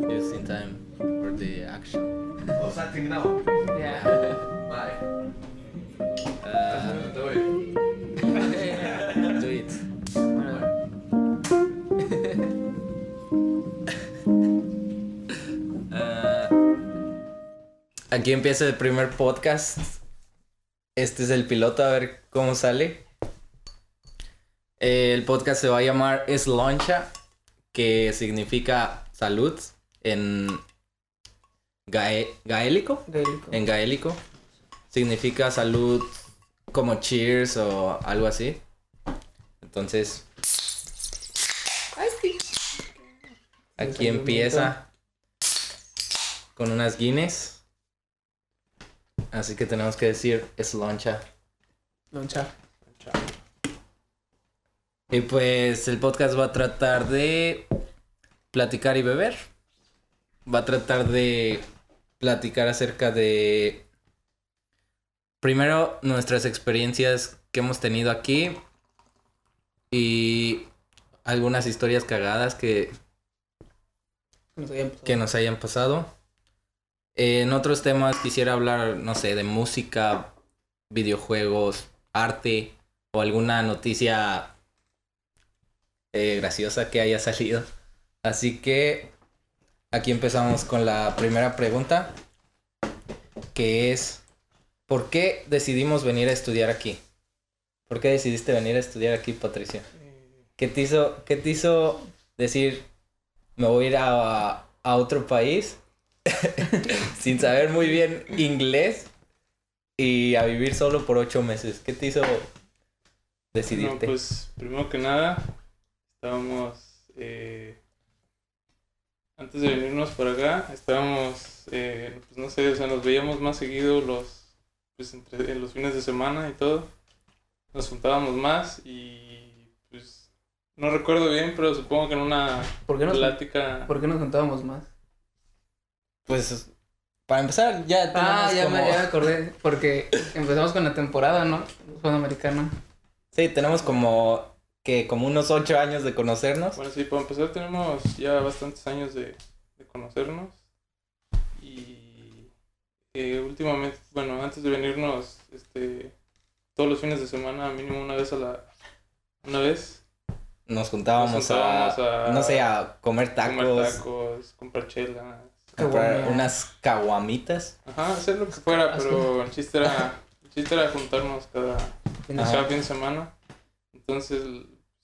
just in time for the action. Oh, starting now. Yeah. Bye. Uh, Do it. do it. Ah, aquí empieza el primer podcast. Este es el piloto, a ver cómo sale. El podcast se va a llamar Es Loncha, que significa salud en gae- gaélico. gaélico. En gaélico significa salud como cheers o algo así. Entonces, aquí empieza con unas Guinness. Así que tenemos que decir es loncha. Loncha. Y pues el podcast va a tratar de platicar y beber. Va a tratar de platicar acerca de primero nuestras experiencias que hemos tenido aquí y algunas historias cagadas que, Que nos hayan pasado. que nos hayan pasado. En otros temas quisiera hablar, no sé, de música, videojuegos, arte o alguna noticia eh, graciosa que haya salido. Así que aquí empezamos con la primera pregunta, que es, ¿por qué decidimos venir a estudiar aquí? ¿Por qué decidiste venir a estudiar aquí, Patricia? ¿Qué te hizo, qué te hizo decir, me voy a ir a, otro país sin saber muy bien inglés y a vivir solo por ocho meses? ¿Qué te hizo No, decidirte? pues primero que nada, estábamos, eh, antes de venirnos para acá, estábamos, eh, pues no sé, o sea, nos veíamos más seguido los, pues entre en los fines de semana y todo. Nos juntábamos más y pues no recuerdo bien, pero supongo que en una ¿Por qué, nos, plática... ¿Por qué nos juntábamos más? Pues para empezar, ya tenemos Ah, ya, como... me, ya me acordé. Porque empezamos con la temporada, ¿no? Fútbol americano. Sí, tenemos como que como unos ocho años de conocernos. Bueno, sí, para empezar tenemos ya bastantes años de, de conocernos y eh, últimamente, bueno, antes de venirnos, este, todos los fines de semana, mínimo una vez a la, una vez, Nos juntábamos, Nos juntábamos a, a- no sé, a comer tacos, comer tacos, comprar chela, comprar unas caguamitas. ajá, hacer lo que fuera, pero el chiste era, el chiste era juntarnos cada, cada fin de semana. Entonces,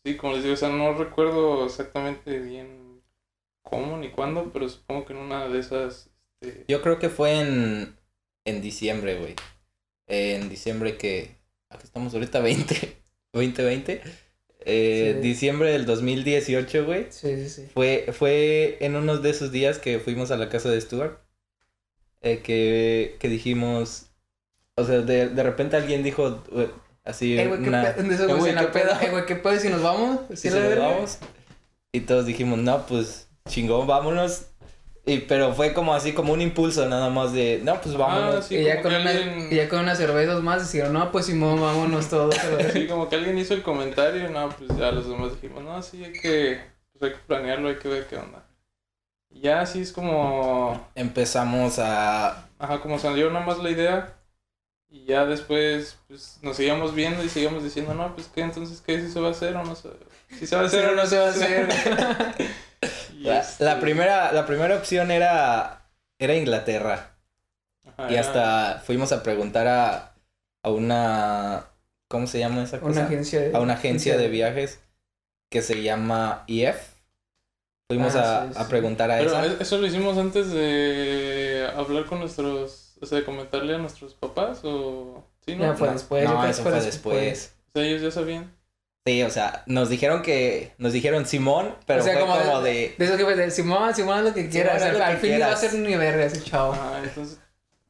sí, como les digo, o sea, no recuerdo exactamente bien cómo ni cuándo, pero supongo que en una de esas, este, Yo creo que fue en, en diciembre, güey. En diciembre que... Aquí estamos ahorita 20, 2020. Eh, Sí. Diciembre del 2018, güey. Sí, sí, sí. Fue, fue en uno de esos días que fuimos a la casa de Stuart. eh, que, que dijimos... O sea, de, de repente alguien dijo... así Eh, güey, qué una... güeyes güey, en la ¿qué pedo? peda. Eh, güey, qué pedo si nos vamos. si Sí, verga. damos. Y todos dijimos, no, pues chingón, vámonos. Y, pero fue como así, como un impulso nada más de, no, pues vámonos. Ah, sí, y, ya con que una, alguien- y ya con unas cervezas más dijeron, no, pues Simón, vámonos todos. a la verga". Sí, como que alguien hizo el comentario, no, pues ya los demás dijimos, no, sí, hay que, pues hay que planearlo, hay que ver qué onda. Y ya así es como, Empezamos a... ajá, como salió nada más la idea. Y ya después, pues nos seguíamos viendo y seguíamos diciendo, no, pues qué, entonces, ¿qué? ¿Si se va a hacer o no se Si se va a hacer o no se va a hacer. La, este, la primera, la primera opción era, era Inglaterra. ajá, Y era- hasta fuimos a preguntar a, a una... ¿Cómo se llama esa cosa? Una agencia de... a una agencia de viajes que se llama EF. Fuimos Ah, a, sí, a preguntar a Pero esa. ¿e- eso lo hicimos antes de hablar con nuestros, o sea, de comentarle a nuestros papás o... Sí, ¿no? Ya fue después. yo no, eso fue después. O sea, ellos ya sabían. Sí, o sea, nos dijeron que, nos dijeron Simón, pero O sea, fue como como, de- de, De eso que fue de Simón, Simón lo que quieras. al, fin no va a ser ni verga ese chavo. Ajá, entonces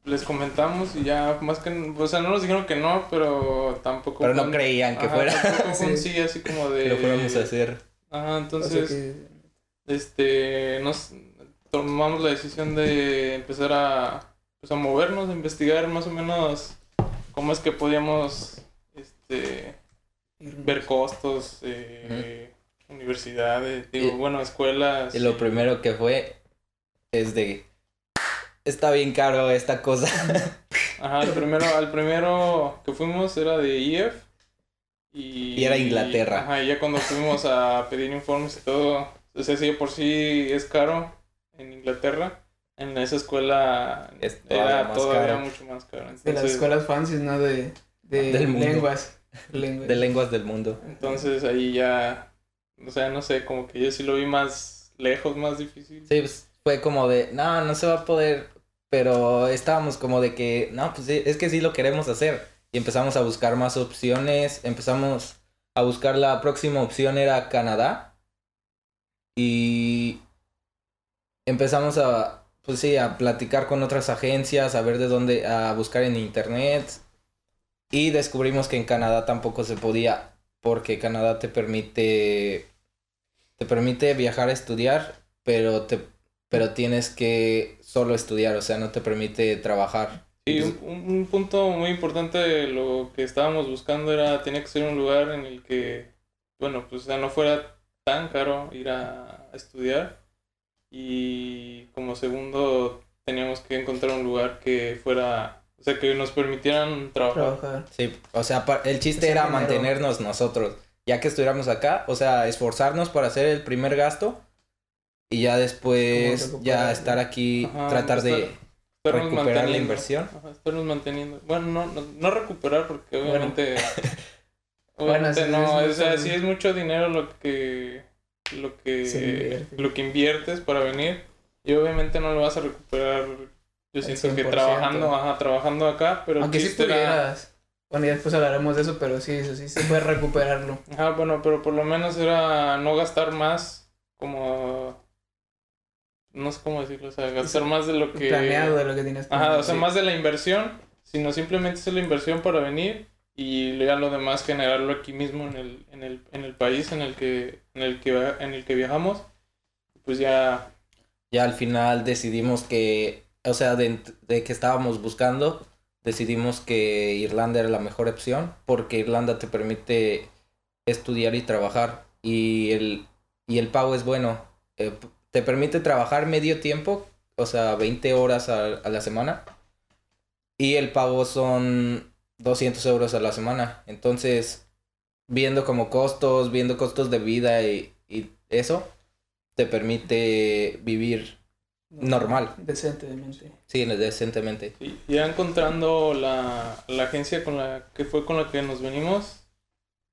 les comentamos y ya, más que, o sea, no nos dijeron que no, pero tampoco. pero no un- creían que ajá, fuera Tampoco un Sí. sí, así como de. que lo fuéramos a hacer. Ajá, O sea entonces, que- este, nos tomamos la decisión de empezar a, pues, a movernos, a investigar más o menos cómo es que podíamos, este, ver costos, eh, universidades, digo, Y- bueno, escuelas. Y lo primero que fue es de, está bien caro esta cosa. Ajá, el primero, al primero que fuimos era de IEF. Y, Y era Inglaterra. Ajá, y ya cuando fuimos a pedir informes y todo, o sea, sí, por sí es caro en Inglaterra. En esa escuela Es todavía era más todavía caro. mucho más caro. De las escuelas fancies, ¿no? De, de Del mundo. lenguas. lenguas. De lenguas del mundo. entonces ahí ya, o sea, no sé, como que yo sí lo vi más lejos, más difícil. Sí, pues, fue como de, no, no se va a poder, pero estábamos como de que, no, pues sí, es que sí lo queremos hacer. Y empezamos a buscar más opciones, empezamos a buscar la próxima opción era Canadá. Y empezamos a, pues sí, a platicar con otras agencias, a ver de dónde, a buscar en internet. Y descubrimos que en Canadá tampoco se podía, porque Canadá te permite, te permite viajar a estudiar, pero te, pero tienes que solo estudiar, o sea, no te permite trabajar. Y un, un- un punto muy importante de lo que estábamos buscando era, tenía que ser un lugar en el que, bueno, pues o sea, no fuera tan caro ir a, a estudiar. Y como segundo, teníamos que encontrar un lugar que fuera, o sea, que nos permitieran trabajar. Trabajar. Sí, o sea, el chiste Ese era dinero. mantenernos nosotros, ya que estuviéramos acá, o sea, esforzarnos para hacer el primer gasto y ya después ya estar aquí, Ajá, tratar de recuperar la inversión. Ajá, estarnos manteniendo. Bueno, no, no, no recuperar porque Bueno. obviamente... Bueno, sí, no, es o sea, sí es mucho dinero lo que... Lo que, lo que inviertes para venir y obviamente no lo vas a recuperar yo siento que 100%. trabajando ajá, trabajando acá pero Aunque sí chiste era- pudieras. Bueno, ya después hablaremos de eso, pero sí, eso sí se puede recuperarlo. Ajá, bueno, pero por lo menos era no gastar más como... No sé cómo decirlo, o sea, gastar más de lo que... Planeado de lo que tienes Ajá, o sea, sí. más de la inversión, sino simplemente hacer la inversión para venir y ya lo demás generarlo aquí mismo en el, en el, en el país en el que, en el que, en el que viajamos. Pues ya, Ya al final decidimos que, o sea, de, de que estábamos buscando, decidimos que Irlanda era la mejor opción porque Irlanda te permite estudiar y trabajar y el, y el pago es bueno. Eh, te permite trabajar medio tiempo, o sea, 20 horas a, a la semana y el pago son 200 euros a la semana. Entonces, viendo como costos, viendo costos de vida y, y eso, te permite vivir normal. Decentemente. Sí, decentemente. y- ya encontrando la, la agencia con la que fue con la que nos venimos,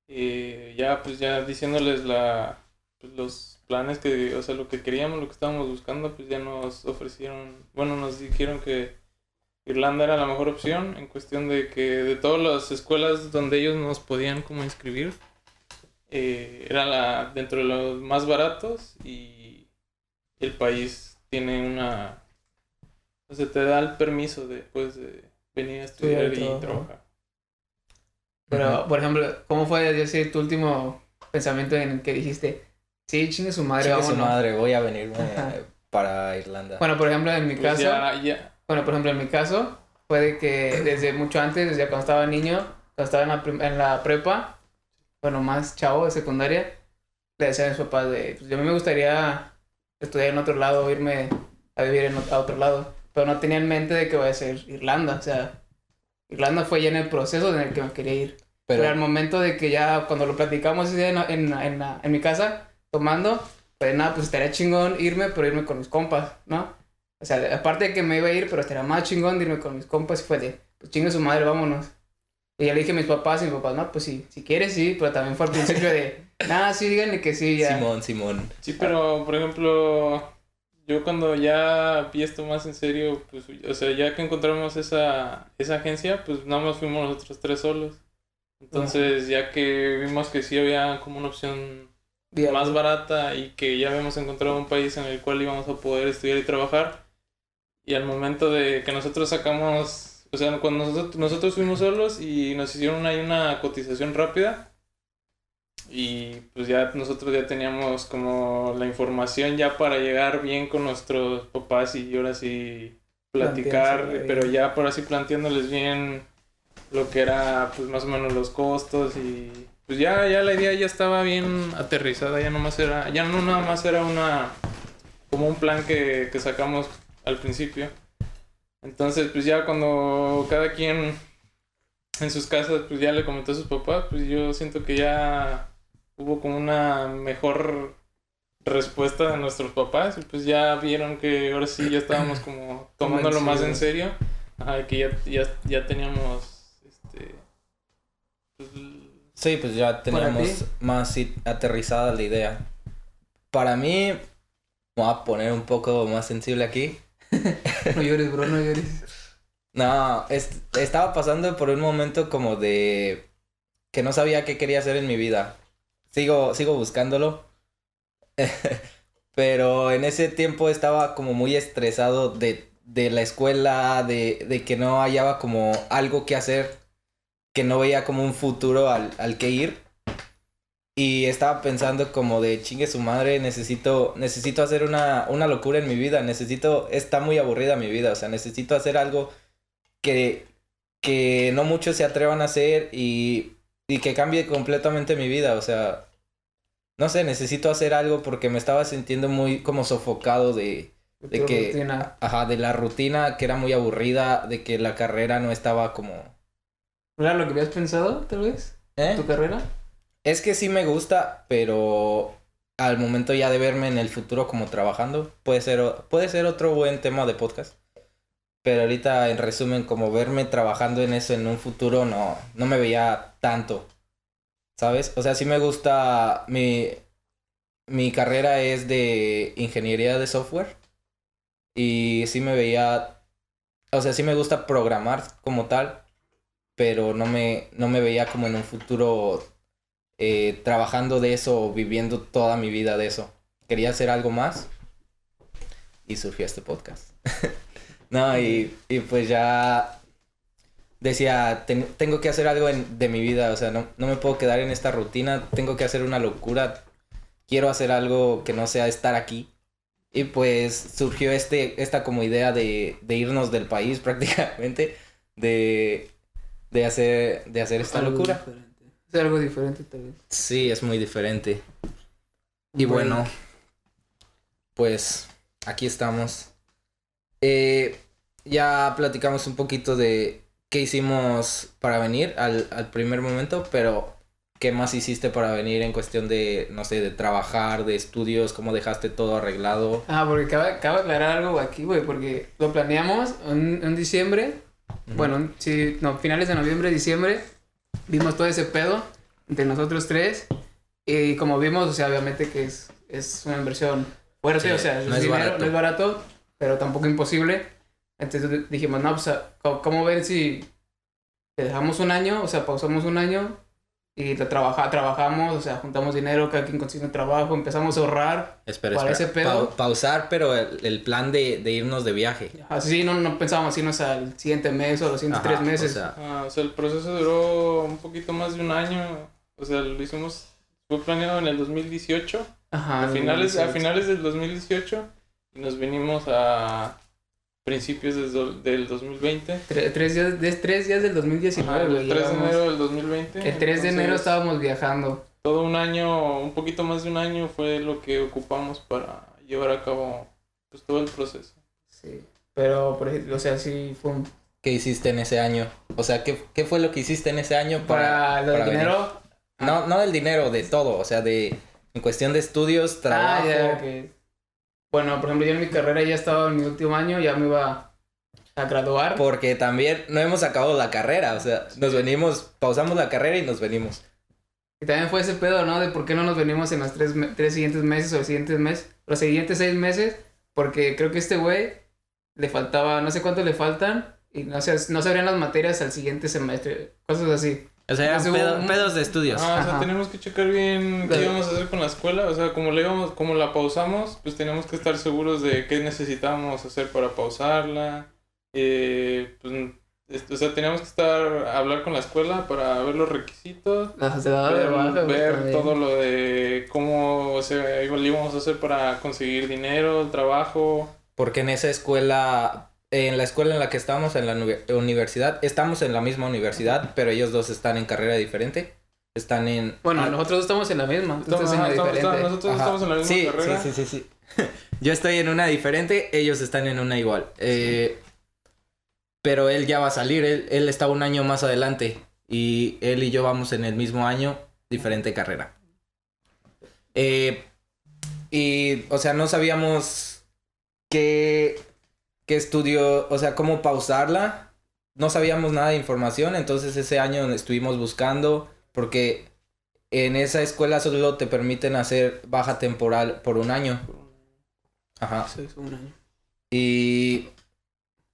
eh, ya pues ya diciéndoles la, pues, los planes que, o sea, lo que queríamos, lo que estábamos buscando, pues ya nos ofrecieron, bueno, nos dijeron que Irlanda era la mejor opción en cuestión de que de todas las escuelas donde ellos nos podían como inscribir, eh, era la dentro de los más baratos y el país tiene una, o sea, te da el permiso de, pues, de venir a estudiar Estudiar y trabajar. Pero, por ejemplo, ¿cómo fue decir tu último pensamiento en el que dijiste, sí, chingue su madre, Chingue su vámonos"? madre, voy a venirme para Irlanda. Bueno, por ejemplo, en mi Pues caso, ya, ya, bueno, por ejemplo, en mi caso, fue de que desde mucho antes, desde cuando estaba niño, cuando estaba en la, en la prepa, bueno, más chavo de secundaria, le decía a mis papás de, pues a mí me gustaría estudiar en otro lado, irme a vivir en a otro lado, pero no tenía en mente de que voy a ser Irlanda, o sea, Irlanda fue ya en el proceso en el que me quería ir. Pero, al Pero, momento de que ya, cuando lo platicamos ese día en, en, en, en mi casa, tomando, pues nada, pues estaría chingón irme, pero irme con mis compas, ¿no? O sea, aparte de que me iba a ir, pero estaría más chingón de irme con mis compas y fue de, pues chingue su madre, vámonos. Y ya le dije a mis papás y mis papás, no, pues sí, si quieres sí, pero también fue al principio de, nada, sí, díganle que sí, ya. Simón, Simón. Sí, pero por ejemplo, yo cuando ya vi esto más en serio, pues, o sea, ya que encontramos esa, esa agencia, pues nada más fuimos nosotros tres solos. Entonces, ya que vimos que sí había como una opción más barata y que ya habíamos encontrado un país en el cual íbamos a poder estudiar y trabajar, y al momento de que nosotros sacamos, o sea, cuando nosotros, nosotros fuimos solos y nos hicieron ahí una cotización rápida, y pues ya nosotros ya teníamos como la información ya para llegar bien con nuestros papás y ahora sí platicar, pero ya por así planteándoles bien lo que era pues más o menos los costos y pues ya ya la idea ya estaba bien aterrizada, ya nomás era ya no nada más era una como un plan que, que sacamos al principio. Entonces, pues ya cuando cada quien en sus casas, pues ya le comentó a sus papás, pues yo siento que ya hubo como una mejor respuesta de nuestros papás y pues ya vieron que ahora sí ya estábamos como tomándolo más en serio, Ajá, que ya, ya, ya teníamos este pues, Sí, pues ya teníamos más aterrizada la idea. Para mí, me voy a poner un poco más sensible aquí. No llores, bro, no llores. No, es- estaba pasando por un momento como de que no sabía qué quería hacer en mi vida. Sigo, sigo buscándolo. Pero en ese tiempo estaba como muy estresado de, de la escuela, de, de que no hallaba como algo que hacer, que no veía como un futuro al, al que ir. Y estaba pensando como de chingue su madre, necesito, necesito hacer una, una locura en mi vida, necesito, está muy aburrida mi vida, o sea, necesito hacer algo que, que no muchos se atrevan a hacer y, y que cambie completamente mi vida, o sea, no sé, necesito hacer algo porque me estaba sintiendo muy como sofocado de, de que, rutina. ajá, de la rutina que era muy aburrida, de que la carrera no estaba como, ¿No era lo que habías pensado, tal vez? ¿eh? ¿Tu carrera? Es que sí me gusta, pero al momento ya de verme en el futuro como trabajando, puede ser, puede ser otro buen tema de podcast. Pero ahorita, en resumen, como verme trabajando en eso en un futuro, no, no me veía tanto. ¿Sabes? O sea, sí me gusta. Mi, mi carrera es de ingeniería de software. Y sí me veía. O sea, sí me gusta programar como tal. Pero no me, no me veía como en un futuro eh, trabajando de eso viviendo toda mi vida de eso. Quería hacer algo más y surgió este podcast. no, y, y pues ya decía, "Ten- tengo que hacer algo en- de mi vida, o sea, no, no me puedo quedar en esta rutina, tengo que hacer una locura, quiero hacer algo que no sea estar aquí. Y pues surgió este, esta como idea de, de irnos del país prácticamente, de, de, hacer, de hacer esta locura. diferente. Es algo diferente, vez. Sí, es muy diferente. Y bueno, pues aquí estamos. Eh, ya platicamos un poquito de qué hicimos para venir al, al primer momento, pero ¿qué más hiciste para venir en cuestión de, no sé, de trabajar, de estudios, cómo dejaste todo arreglado? Ah, porque cabe, cabe aclarar algo aquí, güey, porque lo planeamos en, en diciembre. Bueno, sí, no, finales de noviembre, diciembre. Vimos todo ese pedo entre nosotros tres. Y como vimos, o sea, obviamente que es, es una inversión fuerte, Sí, o sea, no es dinero, barato. no es barato, pero tampoco imposible. Entonces dijimos, no, pues, ¿cómo, cómo ver si le dejamos un año? O sea, pausamos un año y lo trabaja, trabajamos, o sea, juntamos dinero, cada quien consigue un trabajo, empezamos a ahorrar. Espera, Para espera. ese pedo- Pau- pausar, pero el, el plan de, de irnos de viaje. Así no, no pensábamos irnos al siguiente mes o los siguientes Ajá, tres meses. O sea, Ah, o sea, el proceso duró un poquito más de un año. O sea, lo hicimos, fue planeado en el 2018. Ajá. a, finales, a sí. finales del 2018. Y nos venimos a principios del, do- del 2020. Tre- tres, días, de, tres días del 2019, Ajá, el güey. 3 de enero del 2020. El 3 de enero estábamos viajando. Todo un año, un poquito más de un año fue lo que ocupamos para llevar a cabo pues, todo el proceso. Sí. Pero, por ejemplo, o sea, sí fue un... ¿qué hiciste en ese año? O sea, ¿qué, qué fue lo que hiciste en ese año para... Para lo del dinero. No, no del dinero, de todo, o sea, de en cuestión de estudios, trabajo. Ah, ya, ok. Bueno, por ejemplo, yo en mi carrera ya estaba en mi último año, ya me iba a graduar. Porque también no hemos acabado la carrera, o sea, nos venimos, pausamos la carrera y nos venimos. Y también fue ese pedo, ¿no? De por qué no nos venimos en los tres, tres siguientes meses o los siguientes meses, los siguientes seis meses, porque creo que este güey le faltaba, no sé cuánto le faltan, y no, sé, no se abrían las materias al siguiente semestre, cosas así. O sea, eran pedo- pedos de estudios. Ah, o sea, tenemos que checar bien qué íbamos a hacer con la escuela. O sea, como, le íbamos, como la pausamos, pues tenemos que estar seguros de qué necesitábamos hacer para pausarla. Eh, pues, es- o sea, teníamos que estar, hablar con la escuela para ver los requisitos. De ver, baja, todo lo de cómo se le íbamos a hacer para conseguir dinero, trabajo. Porque en esa escuela, en la escuela en la que estamos, en la uni- universidad, estamos en la misma universidad, pero ellos dos están en carrera diferente. Están en... Bueno, ah, nosotros estamos en la misma, tú Estamos- estás en la ajá, estamos- diferente. nosotros Ajá. estamos en la misma sí, carrera. Sí, sí, sí, sí. Yo estoy en una diferente, ellos están en una igual. Eh, pero él ya va a salir, él, él está un año más adelante. Y él y yo vamos en el mismo año, diferente carrera. Eh, y, o sea, no sabíamos qué, qué estudio, o sea, cómo pausarla. No sabíamos nada de información, entonces ese año estuvimos buscando, porque en esa escuela solo te permiten hacer baja temporal por un año. Ajá. Sí, es un año. Y,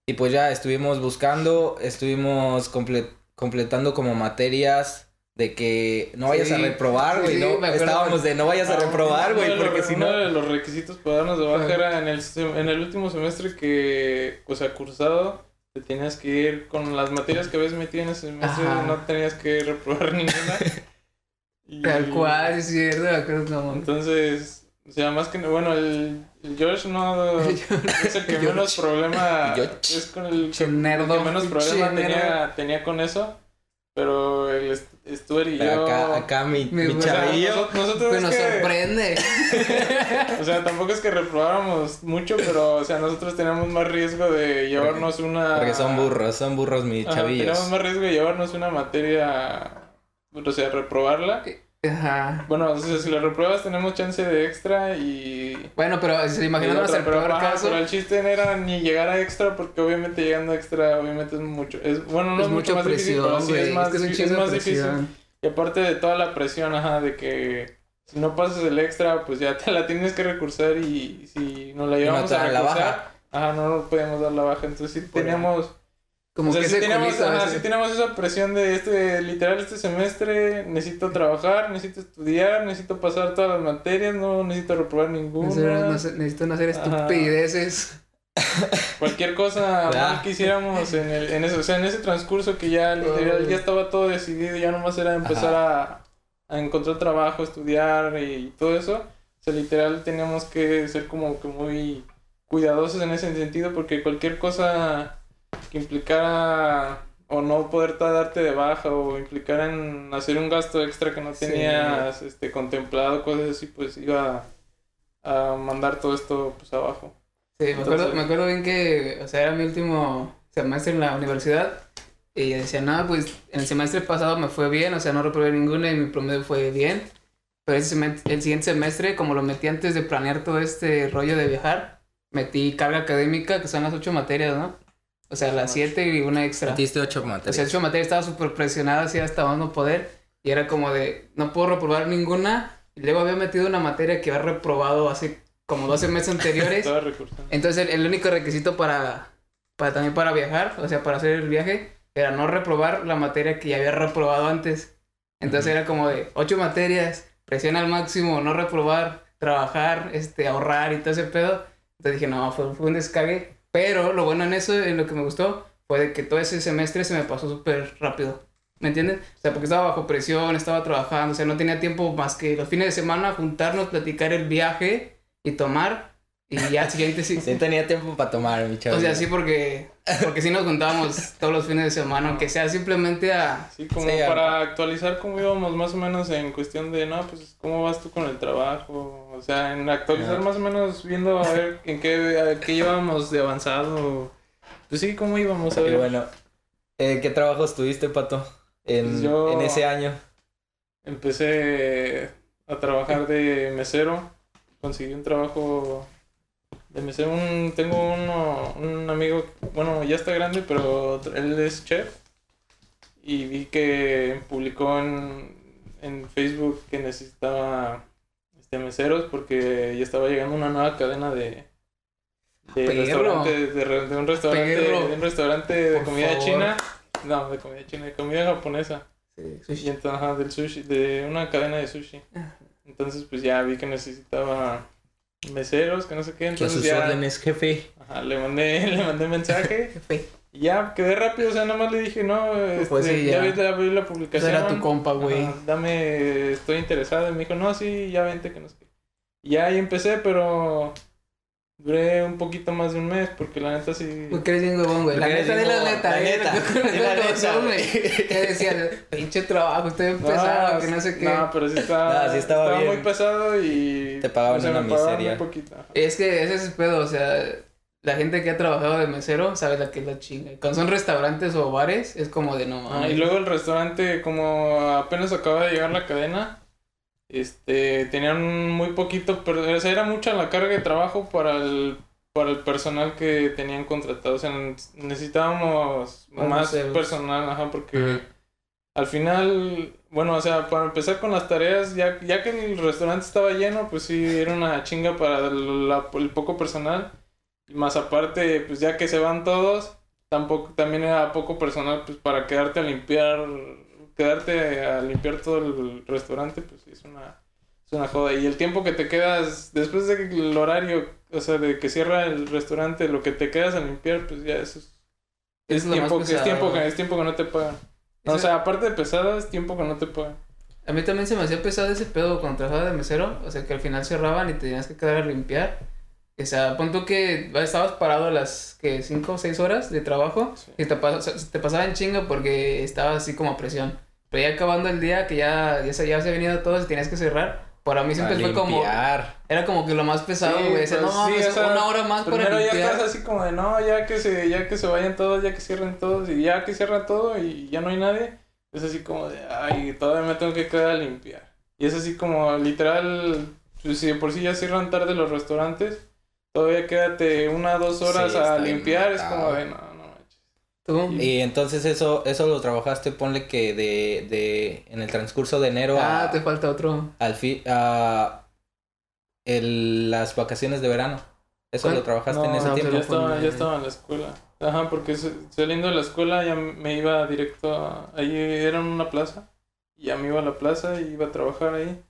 y pues ya estuvimos buscando, estuvimos comple- completando como materias de que no vayas Sí, a reprobar, güey, sí, ¿no? Estábamos de no vayas a Ah, reprobar, güey, porque si Uno no... de los requisitos para darnos de baja era en el, en el último semestre que, o sea, cursado, te tenías que ir con las materias que habías metido en ese semestre, Ajá. no tenías que reprobar ninguna. Y- Tal cual, es cierto, me acuerdo, no. Entonces, o sea, más que, bueno, el, el George no es el que menos problema, George. es con el, el que menos problema tenía, tenía con eso, pero el Stuart y yo... Acá, acá mi, Mi mi güey. o sea, chavillo... nosotros Pues es nos que- sorprende. o sea, tampoco es que reprobáramos mucho, pero, o sea, nosotros teníamos más riesgo de llevarnos una... Porque son burros, son burros mis Ajá, chavillos. Teníamos más riesgo de llevarnos una materia, o sea, reprobarla. Ajá. Bueno, o sea, si la repruebas tenemos chance de extra y... Bueno, pero imagínate otra, el pero, peor ajá, caso. pero el chiste no era ni llegar a extra porque obviamente llegando a extra obviamente es mucho... Es, bueno, no es, es mucho más difícil, pero presión, sí es más, Es que es más difícil. presión. Y aparte de toda la presión, ajá, de que si no pasas el extra, pues ya te la tienes que recursar y si no la no llevamos te a dan la recursar, baja. ajá, no nos podíamos dar la baja. Entonces sí Por- teníamos, Como o sea, que ese teníamos, culito, ajá, sí teníamos esa presión de este, literal, este semestre necesito trabajar, necesito estudiar, necesito pasar todas las materias, no necesito reprobar ninguna. necesito no hacer estupideces. Cualquier cosa mal que hiciéramos en, el, en eso, o sea, en ese transcurso que ya literal ya estaba todo decidido, ya nomás era empezar a, a encontrar trabajo, estudiar y todo eso. O sea, literal teníamos que ser como que muy cuidadosos en ese sentido porque cualquier cosa que implicara o no poder darte de baja o implicara en hacer un gasto extra que no Sí. tenías este contemplado, cosas así, pues iba a mandar todo esto pues abajo. Sí, me acuerdo, Entonces- me acuerdo bien que, o sea, era mi último semestre en la universidad. Y decía, no, pues en el semestre pasado me fue bien, o sea, no reprobé ninguna y mi promedio fue bien. Pero ese el siguiente semestre, como lo metí antes de planear todo este rollo de viajar, metí carga académica, que son las ocho materias, ¿no? O sea, las siete y una extra. Metiste ocho O sea, materias. ocho materias estaba súper presionada, así hasta más no poder. Y era como de, no puedo reprobar ninguna. Y luego había metido una materia que había reprobado hace como 12 meses anteriores. Estaba. Entonces el, el único requisito para, para también para viajar, o sea, para hacer el viaje, era no reprobar la materia que ya había reprobado antes. Entonces Ujú. era como de ocho materias, presión al máximo, no reprobar, trabajar, este, ahorrar y todo ese pedo. Entonces dije, no, fue, fue un descague. Pero lo bueno en eso, en lo que me gustó, fue de que todo ese semestre se me pasó súper rápido. ¿Me entienden? O sea, porque estaba bajo presión, estaba trabajando, o sea, no tenía tiempo más que los fines de semana juntarnos, platicar el viaje y tomar. Y ya al siguiente sí. Sí tenía tiempo para tomar, mi O chavillo. sea, sí, porque, porque sí nos juntábamos todos los fines de semana, aunque sea simplemente a... Sí, como Sí, para actualizar cómo íbamos más o menos en cuestión de, no, pues, ¿cómo vas tú con el trabajo? O sea, en actualizar Ajá. más o menos viendo a ver en qué, a qué íbamos de avanzado. Pues sí, ¿cómo íbamos a Y ver? bueno, eh, ¿qué trabajos tuviste, Pato? En, Pues yo- en ese año. Empecé a trabajar de mesero, conseguí un trabajo. Un, tengo uno, un amigo, bueno, ya está grande, pero él es chef. Y vi que publicó en, en Facebook que necesitaba este, meseros porque ya estaba llegando una nueva cadena de, de, restaurante, de, un restaurante, Perro. de un restaurante de Por comida favor. china. No, de comida china, de comida japonesa. Y entonces, ajá, del sushi, de una cadena de sushi. Entonces, pues ya vi que necesitaba meseros, que no sé qué. Que a Entonces sus ya órdenes, jefe. ajá, le mandé, le mandé mensaje. Jefe, y ya quedé rápido, o sea, nada más le dije, no, este, Pues sí, ya. ya. vi, ya vi la ese publicación. era tu compa, güey. Dame, estoy interesado. Y me dijo, no, sí, ya vente, que no sé qué. Y ya ahí empecé, pero Duré un poquito más de un mes porque la neta sí... Porque eres bien huevón, güey. La neta, bien la neta, La di neta. Que decía, pinche trabajo, estoy bien pesado, que no sé qué. No, pero sí estaba, No, sí estaba bien. muy pesado y... Te pagaban o sea, una me pagaban miseria. muy poquito. Es que ese es el pedo, o sea, la gente que ha trabajado de mesero sabe la que es la chinga. Cuando son restaurantes o bares, es como de no Ah, mames. y luego el restaurante, como apenas acaba de llegar la cadena, este, tenían muy poquito, pero o sea, era mucha la carga de trabajo para el, para el personal que tenían contratado. O sea, necesitábamos Más personal, ajá, porque al final, bueno, o sea, para empezar con las tareas, ya, ya que el restaurante estaba lleno, pues sí, era una chinga para la- el poco personal. Y más aparte, pues ya que se van todos, tampoco, también era poco personal, pues para quedarte a limpiar, quedarte a limpiar todo el restaurante, pues es una, es una joda. Y el tiempo que te quedas, después del horario, o sea, de que cierra el restaurante, lo que te quedas a limpiar, pues ya eso es, Es es, tiempo, que- es pesado. tiempo que, es tiempo que no te pagan. O Ese- sea, aparte de pesado, es tiempo que no te pagan. A mí también se me hacía pesado ese pedo cuando trabajaba de mesero. O sea, que al final cerraban y te tenías que quedar a limpiar. O sea, pon tú que estabas parado a las que 5 o 6 horas de trabajo Sí. y te, pas- o te pasaba en chinga porque estabas así como a presión. Pero ya acabando el día, que ya, ya, se, ya se venido todo y tenías que cerrar, para mí siempre fue como... Era como que lo más pesado, Sí, güey. O pues, no mames, sí, o sea, una hora más para Primero ya limpiar. estás así como de no, ya que se, ya que se vayan todos, ya que cierren todos, y ya que cierran todo y ya no hay nadie, es así como de ay, todavía me tengo que quedar a limpiar. Y es así como literal, pues si de por sí ya cierran tarde los restaurantes, todavía quédate una dos horas Sí, a limpiar, es como de no. ¿Tú? Y entonces eso, eso lo trabajaste, ponle que de, de, en el transcurso de enero a, Ah, te falta otro. al fi- a el, las vacaciones de verano. Eso ¿Cuál? lo trabajaste en No, ese no, tiempo. pero- estaba, ya estaba en la escuela. Ajá, porque saliendo de la escuela ya me iba directo a... Ahí era una plaza. Y ya me iba a la plaza y iba a trabajar ahí.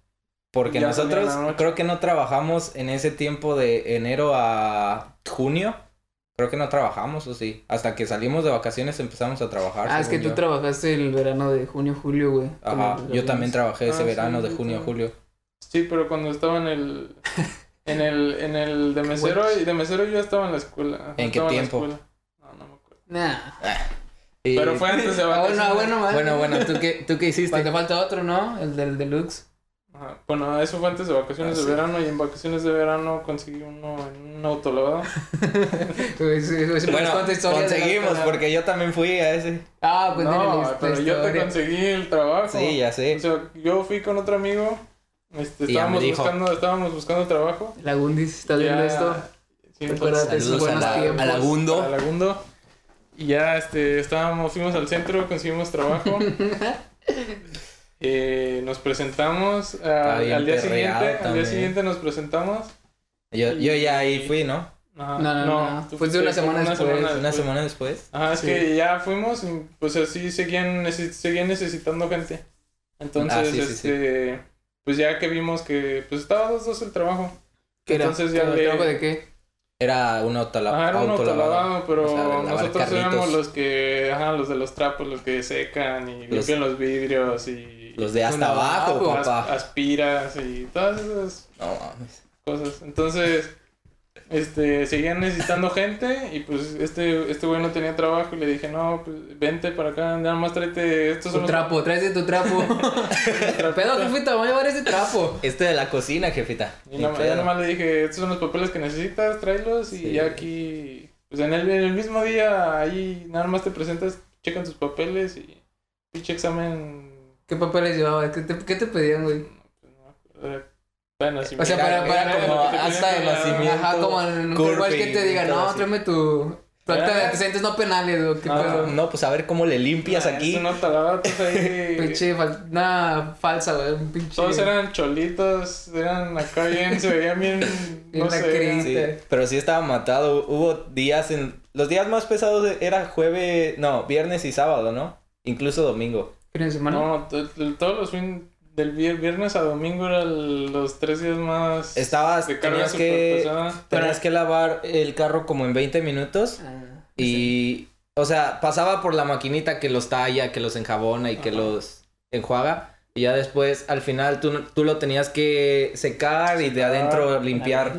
Porque en nosotros creo que no trabajamos en ese tiempo de enero a junio. Creo que no trabajamos, o sí. Hasta que salimos de vacaciones empezamos a trabajar. Ah, es que según tú yo. trabajaste el verano de junio, julio, güey. Ajá, yo también trabajé ese Ah, sí, verano de yo junio julio. Sí, pero cuando estaba en el... En el, en el de mesero, y de mesero yo estaba en la escuela. ¿En qué tiempo? No, no me acuerdo. Nah. Pero fue antes de Ah, bueno, vacaciones. ah, bueno, man. Bueno, bueno, ¿tú qué, tú qué hiciste? Te falta otro, ¿no? El del deluxe. Ajá. Bueno, eso fue antes de vacaciones Ah, de sí. verano y en vacaciones de verano conseguí uno en un autolavado. Bueno, conseguimos, porque yo también fui a ese. Ah, pues no, pero yo te conseguí el trabajo. Sí, ya O sé. sea, yo fui con otro amigo. Este, estábamos dijo. buscando, estábamos buscando trabajo. La Gundis, ¿estás viendo esto? Sí, Recuérdate a buenos la, tiempos. a Lagundo. Y ya este, estábamos, fuimos al centro, conseguimos trabajo. Eh, nos presentamos ah, al día siguiente. Al día también. siguiente nos presentamos. Yo, yo ya ahí fui, ¿no? Ajá, No, no, no, fue de una fuiste semana como después. Una después. semana después. Ajá, es Sí. que ya fuimos y pues así seguían, necesi- seguían necesitando gente. Entonces, Ah, sí, sí, sí. este, pues ya que vimos que pues estaba dos dos el trabajo. ¿Qué era? Entonces ya ¿El trabajo de qué? Era un autola- Ajá, era un autolavado. autolavado, pero O sea, nosotros éramos los que, ajá, los de los trapos, los que secan y Los- limpian los vidrios y Los de hasta abajo, abajo, as- papá. aspiras y todas esas No mames. cosas. Entonces, este, seguían necesitando gente y pues este, este güey no tenía trabajo y le dije, no, pues vente para acá, nada más tráete, estos Tu trapo, tráete tu trapo. Pedo, jefe, te voy a llevar ese trapo. Este de la cocina, jefita. Y nada, ya nomás le dije, estos son los papeles que necesitas, tráelos y Sí. ya aquí, pues en el, en el mismo día ahí nada más te presentas, checan tus papeles y pinche examen. ¿Qué papeles llevabas? ¿Qué te, qué te pedían, güey? pues, acuerdo, Bueno, sí, O sea, para- para como hasta de era- nacimiento. Ajá, como en un igual que te digan, todo no, tráeme tu, tu acta de Ah. antecedentes no penales, o qué Ah, pedo. No, pues a ver cómo le limpias Ah, aquí. Es una talabatos ahí. Pinche, nada falsa, güey, un pinche. Todos eran cholitos, eran acá bien, se veían bien, no sé. Sí, pero sí estaba matado. Hubo días en... Los días más pesados era jueves... No, viernes y sábado, ¿no? Incluso domingo. ¿Fin de semana? No, to- to- todos los fines del vier- viernes a domingo eran los tres días más Estabas... de carga Tenías que... lavar el carro como en 20 minutos. Ah, Y... O sea, pasaba por la maquinita que los talla, que los enjabona y que los enjuaga. Y ya después, al final, tú, tú lo tenías que secar y de adentro la limpiar.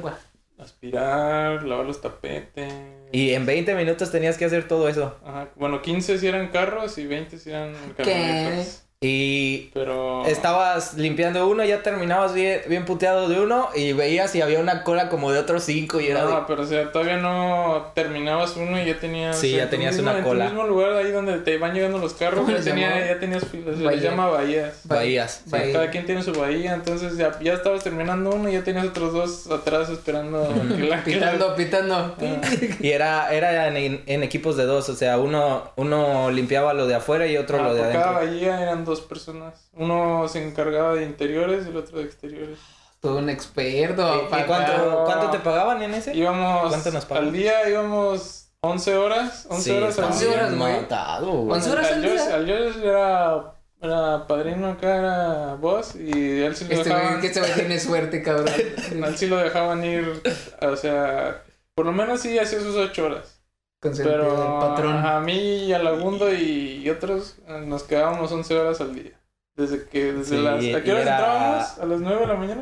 aspirar, lavar los tapetes. Y en 20 minutos tenías que hacer todo eso. Ajá, bueno, 15 si eran carros y 20 si eran camionetas. Y Pero... estabas limpiando uno, ya terminabas bien, bien puteado de uno y veías si había una cola como de otros cinco y era No, de... pero o sea, todavía no terminabas uno y ya tenías... Sí, o sea, ya en tenías mismo- una en cola. tu mismo lugar ahí donde te van llegando los carros, ¿Cómo ya, tenía- ya tenías filas, se les llama bahías. Bahías. O sea, Bahía. cada quien tiene su bahía, entonces ya, ya estabas terminando uno y ya tenías otros dos atrás esperando la- Pitando, pitando. Ah, Y era, era en, en equipos de dos, o sea, uno, uno limpiaba lo de afuera y otro ah, lo de cada adentro. bahía eran dos personas. Uno se encargaba de interiores y el otro de exteriores. Todo un experto. ¿Y, cuánto, cuánto te pagaban en ese? Íbamos... ¿Cuánto nos pagan? Al día íbamos 11 horas. 11 Sí, horas al estaba 11 día. horas, güey. matado, güey. 11 horas al Al día. George- al George era, era padrino acá, era boss, y él sí lo Este dejaban, que este tiene suerte, cabrón. él sí lo dejaban ir, o sea, por lo menos sí hacía sus ocho horas. Consentido Pero del patrón. a mí y a Lagundo y, y otros eh, nos quedábamos 11 horas al día. Desde que, desde Sí, las... ¿A qué hora y era- entrábamos? ¿A las 9 de la mañana?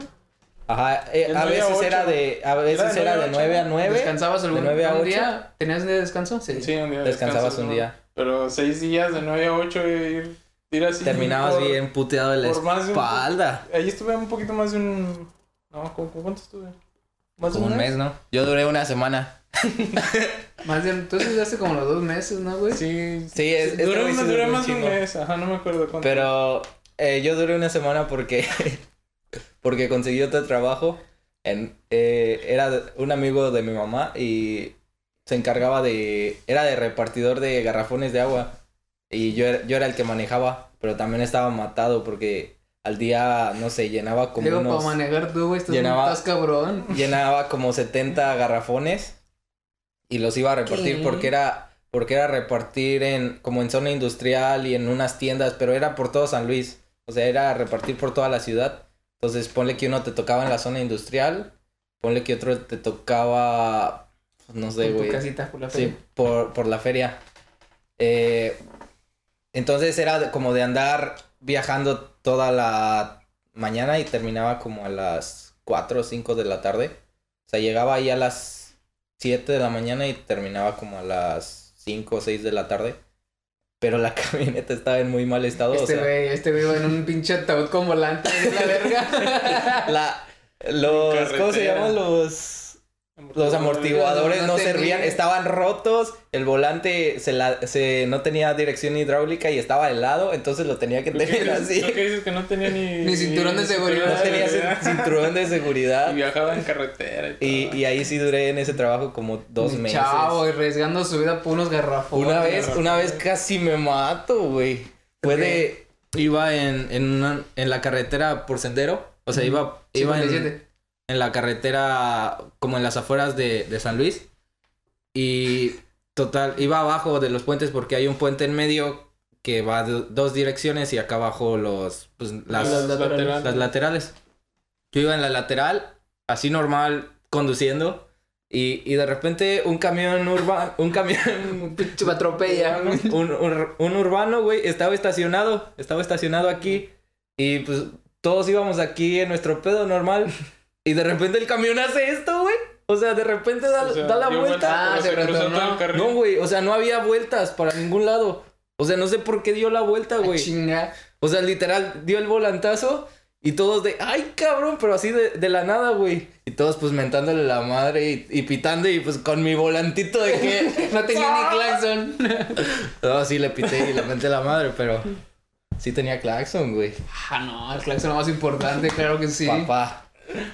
Ajá, eh, a veces era de, a veces Era de era de 9 nueve a a ocho. 9. ¿Descansabas algún de nueve a un ocho. día? ¿Tenías día de descanso? Sí. Sí, un día de Descansabas descanso, un ¿no? día. Pero seis días de 9 a 8 ir, ir así. Terminabas por- bien puteado de la más de un- espalda. Ahí estuve un poquito más de un... No, ¿cu- cu- ¿cuánto estuve? ¿Más de Como un mes, ¿no? Yo duré una semana. Más de, entonces hace como los dos meses, ¿no, güey? Sí, Sí, es- güey una- duró más de un mes, ajá, no me acuerdo cuánto. Pero eh, yo duré una semana porque porque conseguí otro trabajo. En, eh, era un amigo de mi mamá y se encargaba de... Era de repartidor de garrafones de agua. Y yo era, yo era el que manejaba, pero también estaba matado porque al día, no sé, llenaba como Digo, unos... para manejar tú, güey, estás, llenaba- estás cabrón. llenaba como 70 garrafones y los iba a repartir ¿Qué? porque era porque era repartir en como en zona industrial y en unas tiendas, pero era por todo San Luis. O sea, era repartir por toda la ciudad. Entonces, ponle que uno te tocaba en la zona industrial, ponle que otro te tocaba no sé, güey. por la Sí, por, por la feria. Eh, entonces era como de andar viajando toda la mañana y terminaba como a las 4 o 5 de la tarde. O sea, llegaba ahí a las 7 de la mañana y terminaba como a las 5 o 6 de la tarde. Pero la camioneta estaba en muy mal estado. o Este sea, güey, este güey en un pinche ataúd con volante la verga. la, los, ¿cómo se llaman? Los... Los amortiguadores No no, tenía. servían, estaban rotos, el volante se la, se, no tenía dirección hidráulica y estaba helado, entonces lo tenía que tener dices- así. que dices que no tenía ni... Ni cinturón de seguridad. No tenía cin- cinturón de Y seguridad. viajaba en carretera y todo. Y, y ahí sí duré en ese trabajo como dos meses. Chavo, arriesgando su vida por unos garrafones. Una vez, garrafones. una vez casi me mato, güey. Fue de... Iba en, en, una- en la carretera por sendero. O sea, iba, iba en, 57. en la carretera como en las afueras de, de San Luis. Y total, iba abajo de los puentes porque hay un puente en medio que va de dos direcciones y acá abajo los pues, las, Las laterales. las laterales. Yo iba en la lateral, así normal, conduciendo. Y, y de repente un camión urbano, un camión, me atropella. un, un, un urbano, güey, estaba estacionado, estaba estacionado aquí. Y pues todos íbamos aquí en nuestro pedo normal. Y de repente el camión hace esto, güey. O sea, de repente da, O sea, da la vuelta. Ah, se retornó. No, güey, o sea, no había vueltas para ningún lado. O sea, no sé por qué dio la vuelta, Ah, güey. Chinga. O sea, literal, dio el volantazo y todos de, ay, cabrón, pero así de, de la nada, güey. Y todos pues mentándole la madre y, y pitando y pues con mi volantito de que... No tenía ni claxon. no, sí le pité y le menté la madre, pero sí tenía claxon, güey. Ah, no, el claxon es lo más importante, claro que sí. Papá.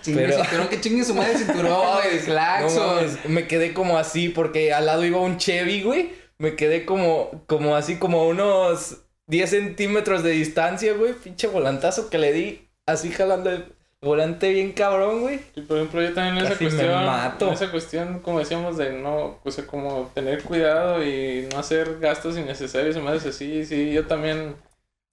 Chingue pero- cinturón, que chingue su madre el cinturón, güey, el No claxon. mames, me quedé como así porque al lado iba un Chevy, güey. Me quedé como, como así, como unos 10 centímetros de distancia, güey. Pinche volantazo que le di, así jalando el volante bien cabrón, güey. Y por ejemplo, yo también en esa me cuestión, mato. en esa cuestión, como decíamos, de no, o sea, como tener cuidado y no hacer gastos innecesarios y más así, sí, yo también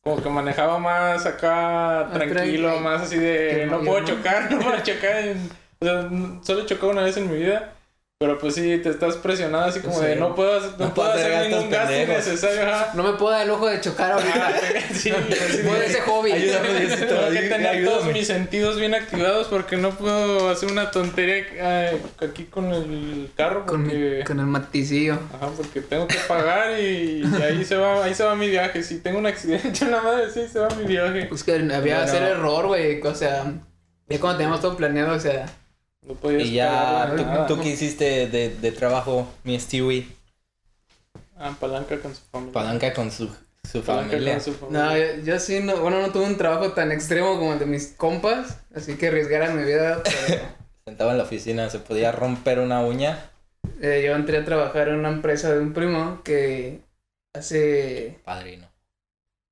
como que manejaba más acá tranquilo, tranqui. más así de no, puedo chocar, no puedo chocar, en- o sea, solo chocado una vez en mi vida Pero pues sí, te estás presionado así como Sí. de no puedo, no No puedo hacer ningún gasto innecesario. Ajá. No me puedo dar el ojo de chocar ahorita. Ah, sí, de ese hobby. Ayúdame, Tengo que tener todos mis sentidos bien activados porque no puedo hacer una tontería eh, aquí con el carro Con, mi- porque, con el maticillo. ajá, porque tengo que pagar y, y ahí se va ahí se va mi viaje. Si tengo un accidente, la madre sí se va mi viaje. Pues que había Bueno. hacer error, güey. O sea, ya cuando teníamos todo planeado, o sea, No podías Y ya, ¿tú, nada. tú qué hiciste de, de trabajo, mi Stewie? Ah, palanca con su familia. Palanca con su, su Palanca familia. con su familia. no, yo, yo sí, no, bueno, no tuve un trabajo tan extremo como el de mis compas, así que arriesgara mi vida. Pero, Sentaba en la oficina, se podía romper una uña. eh, yo entré a trabajar en una empresa de un primo que hace, Padrino.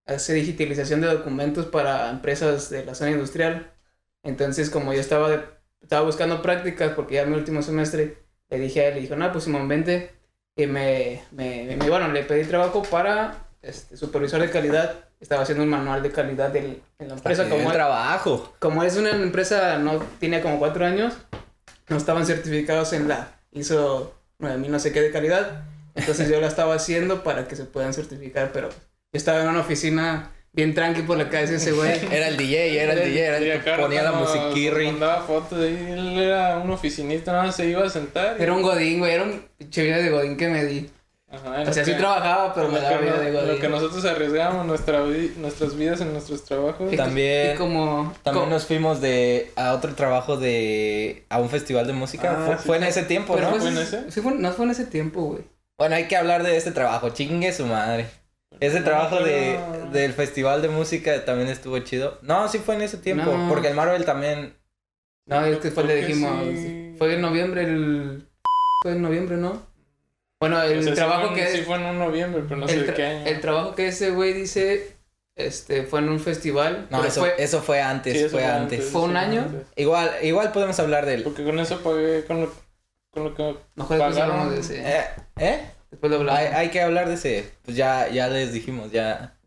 hace digitalización de documentos para empresas de la zona industrial. Entonces, como yo estaba, de- estaba buscando prácticas porque ya mi último semestre, le dije a él, le dijo, no, pues Simón, vente. Y me, me, me- bueno, le pedí trabajo para este, supervisor de calidad. Estaba haciendo un manual de calidad del, en la empresa. Que Como, el trabajo. como es una empresa, no tiene como cuatro años, no estaban certificados en la ISO 9000 no sé qué de calidad. Entonces yo la estaba haciendo para que se puedan certificar, pero yo estaba en una oficina bien tranqui por la calle ese güey. Era el DJ, era el DJ, era el acá ponía la musiquirri. Mandaba fotos de ahí, él era un oficinista, nada más se iba a sentar. y- Era un godín, güey, era un vida de godín que me di. Ajá, O sea, sí trabajaba, pero me daba vida no- de en Lo que godín. nosotros arriesgábamos nuestra vi- nuestras vidas en nuestros trabajos. Y- También- Y como... También como- nos fuimos de a otro trabajo de a un festival de música. Ah, fue, sí, fue en ese tiempo, pero ¿no? fue, ¿Fue en ese? Sí, fue, no fue en ese tiempo, güey. Bueno, hay que hablar de este trabajo. Chingue su madre. Ese trabajo de, del festival de música también estuvo chido. No, sí fue en ese tiempo. No. Porque el Marvel también. No, es que fue le dijimos. sí. Fue en noviembre el. Fue en noviembre, ¿no? Bueno, el O sea, sí trabajo fue en- que. Sí fue en un noviembre, pero no sé el, de qué año. el trabajo que ese güey dice. Este, fue en un festival. No, eso fue, eso fue antes, Sí, eso fue antes. ¿Fue un año? antes. Igual, igual podemos hablar de él. Porque con eso pagué, con lo, con lo que... Pagaron. de ese. Eh, ¿eh? Después lo hablamos. Hay, hay que hablar de ese. Pues ya, ya les dijimos, ya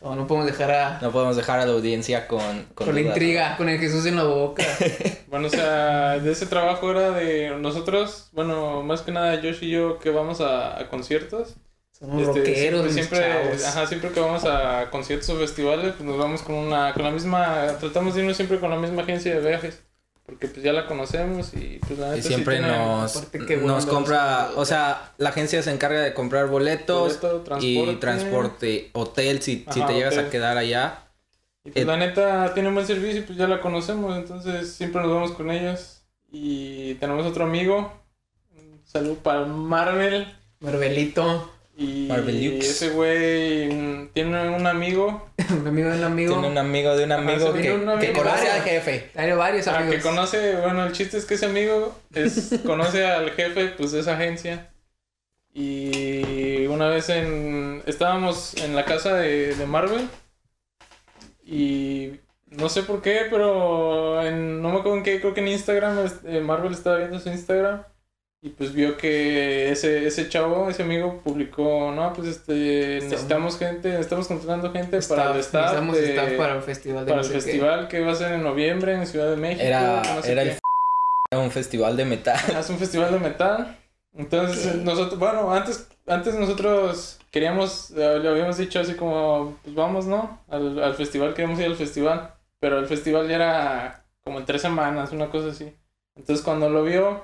O no podemos dejar a. no podemos dejar a la audiencia con, con la intriga, con el Jesús en la boca. Bueno, o sea, de ese trabajo era de nosotros, bueno, más que nada Josh y yo que vamos a, a conciertos. Somos Este, rockeros, siempre, siempre, ajá, siempre que vamos a conciertos o festivales, pues nos vamos con una, con la misma, tratamos de irnos siempre con la misma agencia de viajes, porque pues ya la conocemos y pues la neta Y sí siempre tiene nos, nos compra, o sea, la agencia se encarga de comprar boletos boleto, y transporte, hotel si, si te llegas hotel. a quedar allá. Y pues Eh, la neta tiene un buen servicio y pues ya la conocemos, entonces siempre nos vamos con ellos. Y tenemos otro amigo, un saludo para el Marvel. Marvelito, Y Marvelux. ese güey mm, tiene un amigo un amigo del amigo. Tiene un amigo de un amigo que, tiene un conoce al jefe. Hay varios ah, amigos. que conoce, bueno, el chiste es que ese amigo es, conoce al jefe pues de esa agencia. Y una vez en estábamos en la casa de, de Marvel y no sé por qué, pero en, no me acuerdo en qué, creo que en Instagram este, Marvel estaba viendo su Instagram y pues vio que ese, ese chavo, ese amigo publicó, no, pues este, necesitamos gente, estamos contratando gente para el staff, necesitamos de- staff para el festival de para no el qué. festival que va a ser en noviembre en Ciudad de México. Era, no sé era el era un festival de metal. Es un festival de metal. Entonces, nosotros, bueno, antes, antes nosotros queríamos, le habíamos dicho así como, pues vamos, ¿no? Al, al festival, queríamos ir al festival. Pero el festival ya era como en tres semanas, una cosa así. Entonces, cuando lo vio,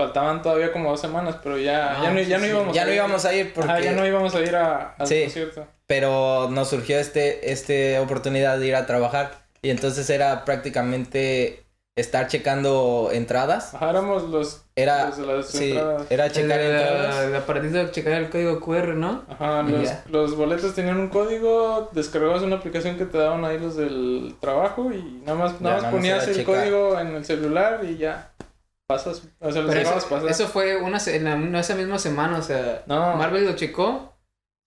faltaban todavía como dos semanas, pero ya, Ah, ya, no, sí, ya no íbamos Ya a no ir. íbamos a ir porque Ajá, ya no íbamos a ir a, al Sí. concierto. pero nos surgió este este oportunidad de ir a trabajar y entonces era prácticamente estar checando entradas. Ajá, éramos los, Era los de las sí, entradas. era checar el, entradas. el aparatito de checar el código QR, ¿no? Ajá, los, ya. los boletos tenían un código, descargabas una aplicación que te daban ahí los del trabajo y nada más, Ya, nada más nada ponías el checar. código en el celular y ya pasas, o sea, los Pero eso, pasar. eso fue una, en la- en esa misma semana, o sea, No. Marvel lo checó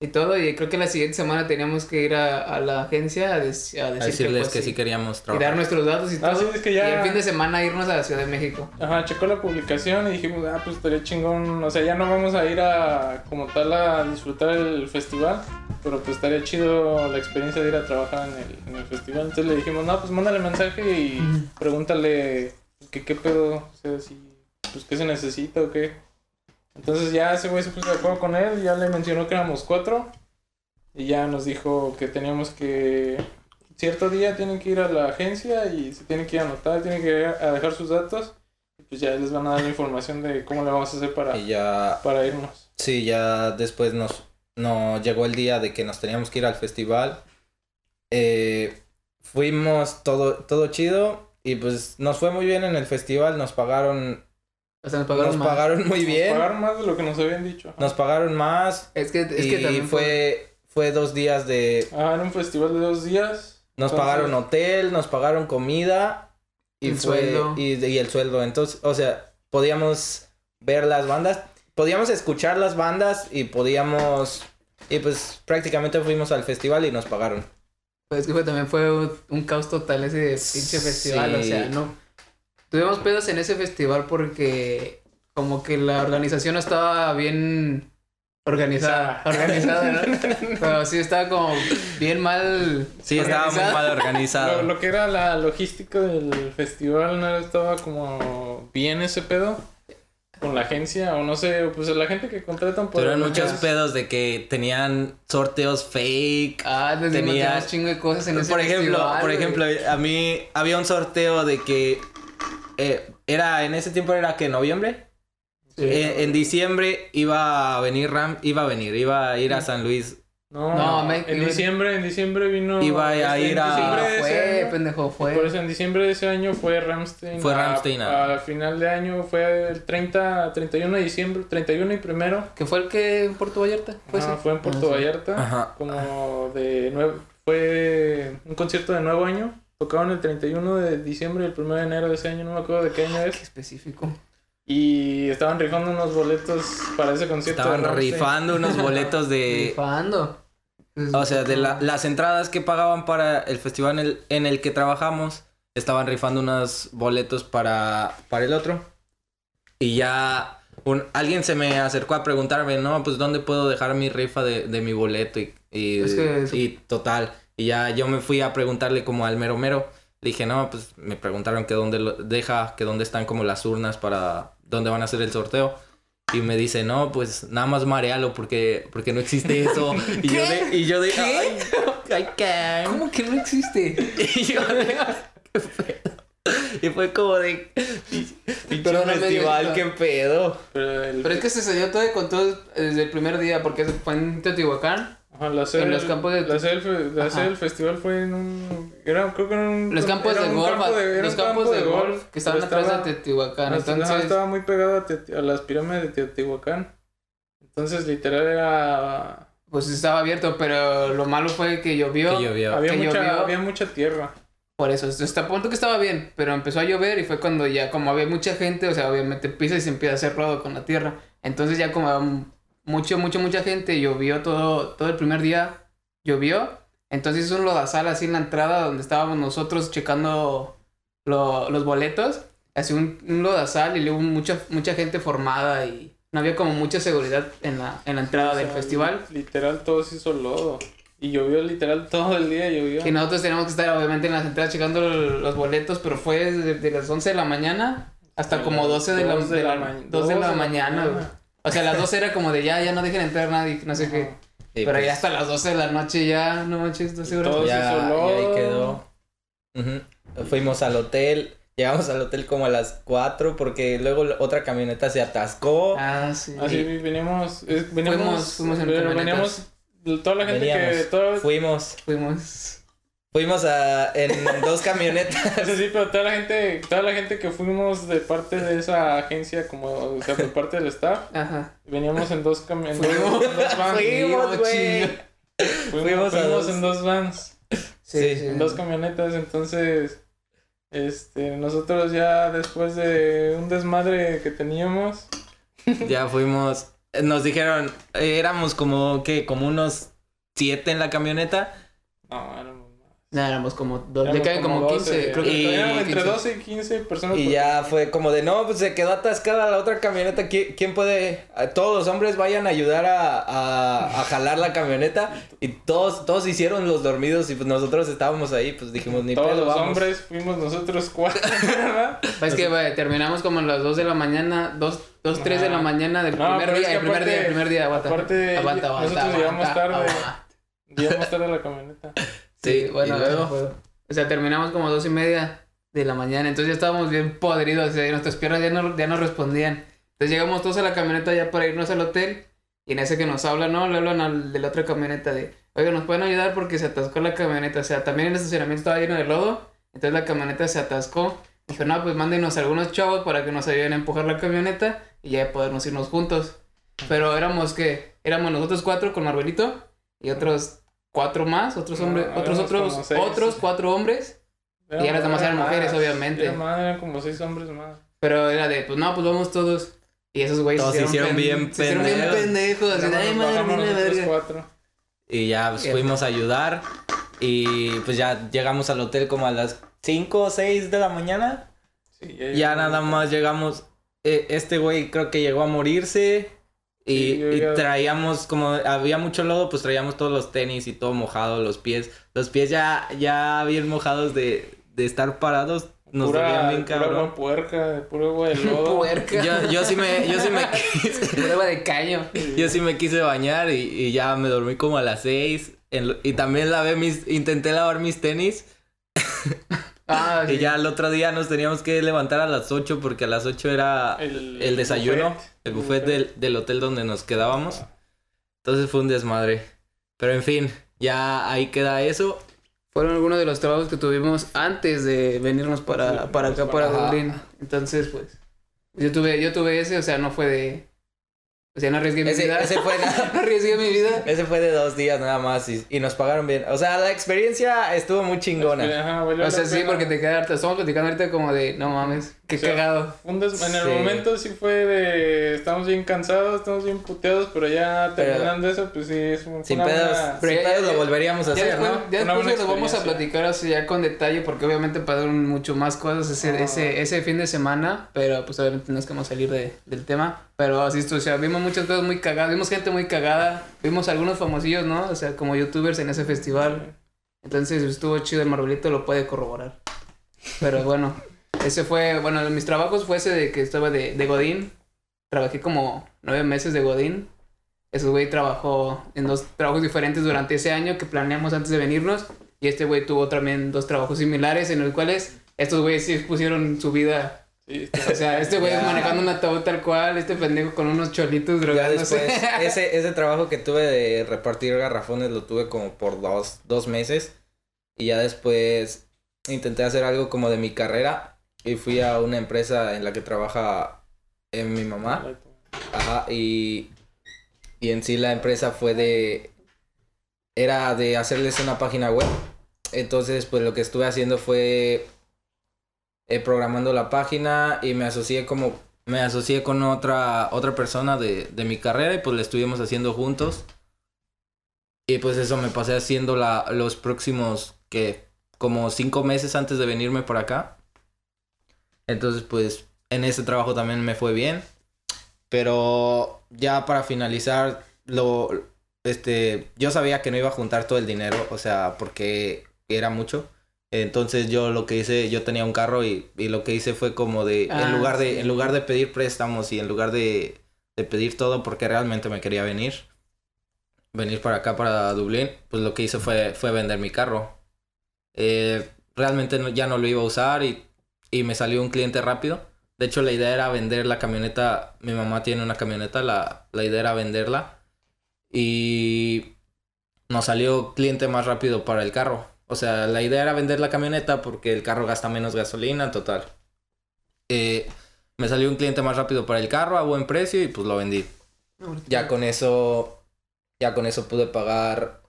y todo, y creo que la siguiente semana teníamos que ir a, a la agencia a, des- a A decir decirles que pues, sí queríamos y dar trabajar. nuestros datos y Ah, todo. sí, es que Y ya- el fin de semana irnos a la Ciudad de México. Ajá, checó la publicación y dijimos, ah, pues estaría chingón, o sea, ya no vamos a ir a como tal a disfrutar el festival, pero pues estaría chido la experiencia de ir a trabajar en el, en el festival. Entonces le dijimos, no, pues mándale mensaje y pregúntale que qué pedo, o sea, si pues, ¿qué se necesita o qué? Entonces ya ese güey se puso de acuerdo con él, ya le mencionó que éramos cuatro. Y ya nos dijo que teníamos que. Cierto día tienen que ir a la agencia y se tienen que ir a anotar, tienen que ir a dejar sus datos. Y pues ya les van a dar la información de cómo le vamos a hacer para, Y ya, para irnos. sí, ya después nos, nos llegó el día de que nos teníamos que ir al festival. Eh, fuimos todo, todo chido y pues nos fue muy bien en el festival, nos pagaron, O sea, nos pagaron nos más. pagaron muy Nos bien, pagaron más de lo que nos habían dicho. Ajá. nos pagaron más Es que, es y que también fue, fue dos días de, Ah, era un festival de dos días. nos Entonces, pagaron hotel, nos pagaron comida y El fue, sueldo. y, y el sueldo, entonces, o sea, podíamos ver las bandas, podíamos escuchar las bandas y podíamos, y pues prácticamente fuimos al festival y nos pagaron. Pues es que fue, también fue un, un caos total ese pinche festival, o sea, no. Tuvimos pedos en ese festival porque como que la organización no estaba bien organizada, organizada, ¿no? Pero sí estaba como bien mal. Sí, estaba muy organizada. mal Lo, organizado. lo que era la logística del festival no estaba como bien ese pedo con la agencia o no sé, pues la gente que contratan por Tuvieron muchos agencias. pedos de que tenían sorteos fake. Ah, Tenía- un chingo de cosas en ese por ejemplo, festival, por güey. ejemplo, a mí había un sorteo de que eh, era en ese tiempo era que noviembre. Sí. Eh, en diciembre iba a venir Ram, iba a venir, iba a ir a San Luis. No, No, me- en diciembre, en diciembre vino. Iba a este, ir en a- Ah, fue, año- pendejo, fue. Por eso en diciembre de ese año fue Ramstein. Fue ah. Al final de año fue el 30, 31 de diciembre, 31 y primero. ¿Que fue el que en Puerto Vallarta? ¿Fue Ajá, ese? fue en Puerto Ah, sí. Vallarta. Ajá. Como de nuevo. Fue un concierto de nuevo año. Tocaron el 31 de diciembre y el 1 de enero de ese año, no me acuerdo de qué año Qué es. específico. Y estaban rifando unos boletos para ese concierto. de Estaban rifando unos boletos de Rifando. O sea, de la- las entradas que pagaban para el festival en el, en el que trabajamos, estaban rifando unos boletos para, para el otro. Y ya un- alguien se me acercó a preguntarme, no, pues dónde puedo dejar mi rifa de, de mi boleto y, y, Es que eso- y total. Y ya yo me fui a preguntarle como al mero mero. Le dije, no, pues me preguntaron que dónde lo deja, que dónde están como las urnas para dónde van a hacer el sorteo. Y me dice, no, pues nada más marealo porque, porque no existe eso. Y yo de, y yo de, ay, ay, ¿qué? ¿Cómo que no existe? Y yo de, ¿qué pedo? Y fue como de, pinche Perdóname, festival, qué pedo. Pero, el- Pero es que se salió todo con todo desde el primer día porque fue en Teotihuacán. Ajá, la sede, en los campos de- la sede, del fe- la Ajá. sede del festival fue en un. Era, creo que era un. Los campos de golf, campo de- era los campos campo de golf que estaban atrás estaba- de Teotihuacán. Ajá, estaba muy pegado a, a las pirámides de Teotihuacán. Entonces, literal, era. pues estaba abierto, pero lo malo fue que llovió. Que llovió. Había que mucha, llovió. había mucha tierra. Por eso, hasta el punto que estaba bien, pero empezó a llover y fue cuando ya, como había mucha gente, o sea, obviamente pisa y se empieza a hacer rodo con la tierra. Entonces ya como mucho, mucho, mucha gente, llovió todo, todo el primer día, llovió. Entonces hizo un lodazal así en la entrada donde estábamos nosotros checando lo- los boletos. Así un, un lodazal y luego mucha, mucha gente formada y no había como mucha seguridad en la, en la entrada O del sea, festival. Literal, todo se hizo lodo. Y llovió literal todo el día, llovió. Y nosotros teníamos que estar obviamente en las entradas checando los boletos, pero fue desde las 11 de la mañana hasta como 12 de la, Dos de la, ma- 2 de dos la mañana. O sea, las 12 era como de ya, ya no dejen entrar nadie, no sé qué. Y Pero pues, ya hasta las 12 de la noche ya, no manches, 12 horas. Todo se ya, hizo y ahí quedó. Ujú. Fuimos al hotel. Llegamos al hotel como a las 4 porque luego otra camioneta se atascó. Ah, sí. Así veníamos, eh, veníamos, Fuimos- fuimos en pero camionetas. veníamos, toda la gente que, toda, Fuimos, Fuimos. Fuimos a, en dos camionetas. Sí, sí, pero toda la gente, toda la gente que fuimos de parte de esa agencia, como, o sea, por parte del staff, Ajá. veníamos en dos camionetas, Fuimos. en dos vans. Fuimos, güey. Fuimos, fuimos a fuimos dos. en dos vans, Sí, Sí, sí. en dos camionetas, entonces, este, nosotros ya después de un desmadre que teníamos, Ya fuimos. Nos dijeron, eh, éramos como que, como unos siete en la camioneta. no, éramos. Nada, éramos como dos, le caen como 15, 12, creo que Y- como entre 15. 12 y 15 personas. Y por- ya fue como de, no, pues se quedó atascada la otra camioneta. ¿Qui- ¿Quién puede? Todos los hombres vayan a ayudar a, a, a jalar la camioneta. Y todos, todos hicieron los dormidos y pues nosotros estábamos ahí, pues dijimos, ni Todos pedo, los vamos. hombres fuimos nosotros cuatro, ¿verdad? Es que, güey, terminamos como a las 2 de la mañana, 2, 2 3 de la mañana del No, primer pero es día, que el primer aparte- día, el primer día, aguanta. aparte, aguanta, aguanta, nosotros llegamos aguanta, tarde. aguanta. Llegamos tarde a la camioneta. Sí, bueno, luego- luego. O sea, terminamos como dos y media de la mañana, entonces ya estábamos bien podridos, o sea, nuestras piernas ya no, ya no respondían. Entonces llegamos todos a la camioneta ya para irnos al hotel, y en ese que nos hablan, ¿no? Le hablan al de la otra camioneta de, oiga, ¿nos pueden ayudar? Porque se atascó la camioneta, o sea, también el estacionamiento estaba lleno de lodo, entonces la camioneta se atascó. Dijo, no, pues mándenos algunos chavos para que nos ayuden a empujar la camioneta y ya podernos irnos juntos. Pero éramos que, éramos nosotros cuatro con Marvelito y otros cuatro más, otros No, hombres, otros, como otros, seis. otros cuatro hombres. Y ahora nada más eran mujeres, obviamente. Era más, eran como seis hombres más. Pero era de, pues no, pues vamos todos. Y esos güeyes Todos se hicieron bien se hicieron bien pendejos. pendejos. Así de, Nada ay, más madre, bajamos mía, nosotros verga. cuatro. Y ya pues, Ya. fuimos a ayudar. Y pues ya llegamos al hotel como a las 5 o 6 de la mañana. Sí, Ya nada más llegamos. eh, este güey creo que llegó a morirse. Y, Sí, traíamos, como había mucho lodo, pues traíamos todos los tenis y todo mojado, los pies. Los pies ya, ya bien mojados de, de estar parados. Nos pura, dolían bien pura cabrón. agua puerca, pura agua de lodo. Puerca. Yo, yo sí me, yo sí me quise, Prueba de caño. yo sí me quise bañar y, y ya me dormí como a las 6. y también lavé mis, intenté lavar mis tenis. Ah, sí. Y ya el otro día nos teníamos que levantar a las 8 porque a las 8 era El, el desayuno, buffet. el buffet del, del hotel donde nos quedábamos. Entonces fue un desmadre. Pero en fin, ya ahí queda eso. Fueron algunos de los trabajos que tuvimos antes de venirnos para, para acá, para Ajá. Dublín. Entonces, pues, yo tuve, yo tuve ese, o sea, no fue de... O sea, no arriesgué mi Ese, vida. ese fue nada- no arriesgué mi vida. ese fue de dos días nada más y, y nos pagaron bien. O sea, la experiencia estuvo muy chingona. Ajá, O sea, sí, pena. porque te quedas harta. Estamos platicando ahorita como de, no mames, qué O sea, cagado. Un des- En el Sí. momento sí fue de. Estamos bien cansados, estamos bien puteados, pero ya Pero- terminando eso, pues sí, es un. Sin una pedos, buena- Pero sin ya- pedos ya- lo volveríamos a Ya hacer, después, ¿no? ya después lo vamos a platicar así ya con detalle, porque obviamente pasaron mucho más cosas ese, Ah. ese, ese fin de semana, pero pues obviamente no es que vamos a salir de, del tema. Pero así esto, o sea, vimos muchas cosas muy cagadas, vimos gente muy cagada, vimos algunos famosillos, ¿no? O sea, como youtubers en ese festival. Entonces estuvo chido, el Marvelito lo puede corroborar. Pero bueno, ese fue, bueno, mis trabajos fue ese de que estaba de, de Godín. Trabajé como nueve meses de Godín. Ese güey trabajó en dos trabajos diferentes durante ese año que planeamos antes de venirnos. Y este güey tuvo también dos trabajos similares en los cuales estos güeyes sí pusieron su vida. Sí, O sea, este güey Ya. manejando un ataúd tal cual, este pendejo con unos cholitos Ya drogándose. después, ese, ese trabajo que tuve de repartir garrafones lo tuve como por dos, dos meses. Y ya después intenté hacer algo como de mi carrera. Y fui a una empresa en la que trabaja eh, mi mamá. Ajá, y, y en sí la empresa fue de... Era de hacerles una página web. Entonces, pues lo que estuve haciendo fue eh, programando la página y me asocié como... Me asocié con otra, otra persona de, de mi carrera y pues la estuvimos haciendo juntos. Y pues eso me pasé haciendo la, los próximos, que como cinco meses antes de venirme por acá. Entonces, pues en ese trabajo también me fue bien. Pero ya para finalizar, lo, este, yo sabía que no iba a juntar todo el dinero, o sea, porque era mucho. Entonces yo lo que hice, yo tenía un carro y, y lo que hice fue como de, Ah, en lugar de, en lugar de pedir préstamos y en lugar de, de pedir todo porque realmente me quería venir, venir para acá, para Dublín, pues lo que hice fue, fue vender mi carro. Eh, realmente no- ya no lo iba a usar y, y me salió un cliente rápido. De hecho, la idea era vender la camioneta. Mi mamá tiene una camioneta, la, la idea era venderla. Y nos salió cliente más rápido para el carro. O sea, la idea era vender la camioneta porque el carro gasta menos gasolina, total. Eh, me salió un cliente más rápido para el carro a buen precio y pues lo vendí. Ya con eso, ya con eso pude pagar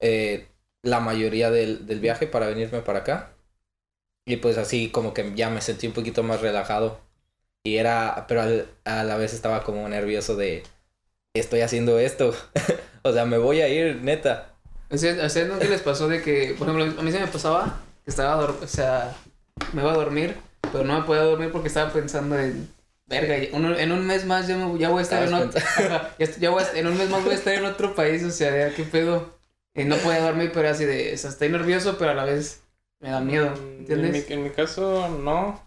eh, la mayoría del, del viaje para venirme para acá. Y pues así como que ya me sentí un poquito más relajado. Y era, pero al- a la vez estaba como nervioso de, estoy haciendo esto. o sea, me voy a ir, neta. ¿A ustedes nunca les pasó de que, por ejemplo, a mí se me pasaba que estaba, o sea, me iba a dormir, pero no me podía dormir porque estaba pensando en, verga, en un mes más ya, me- ya voy a estar en otro, Ajá, ya, est- ya voy a, en un mes más voy a estar en otro país, o sea, qué pedo. Y no podía dormir, pero así de, o sea, estoy nervioso, pero a la vez me da miedo, ¿entiendes? En mi, en mi caso, no.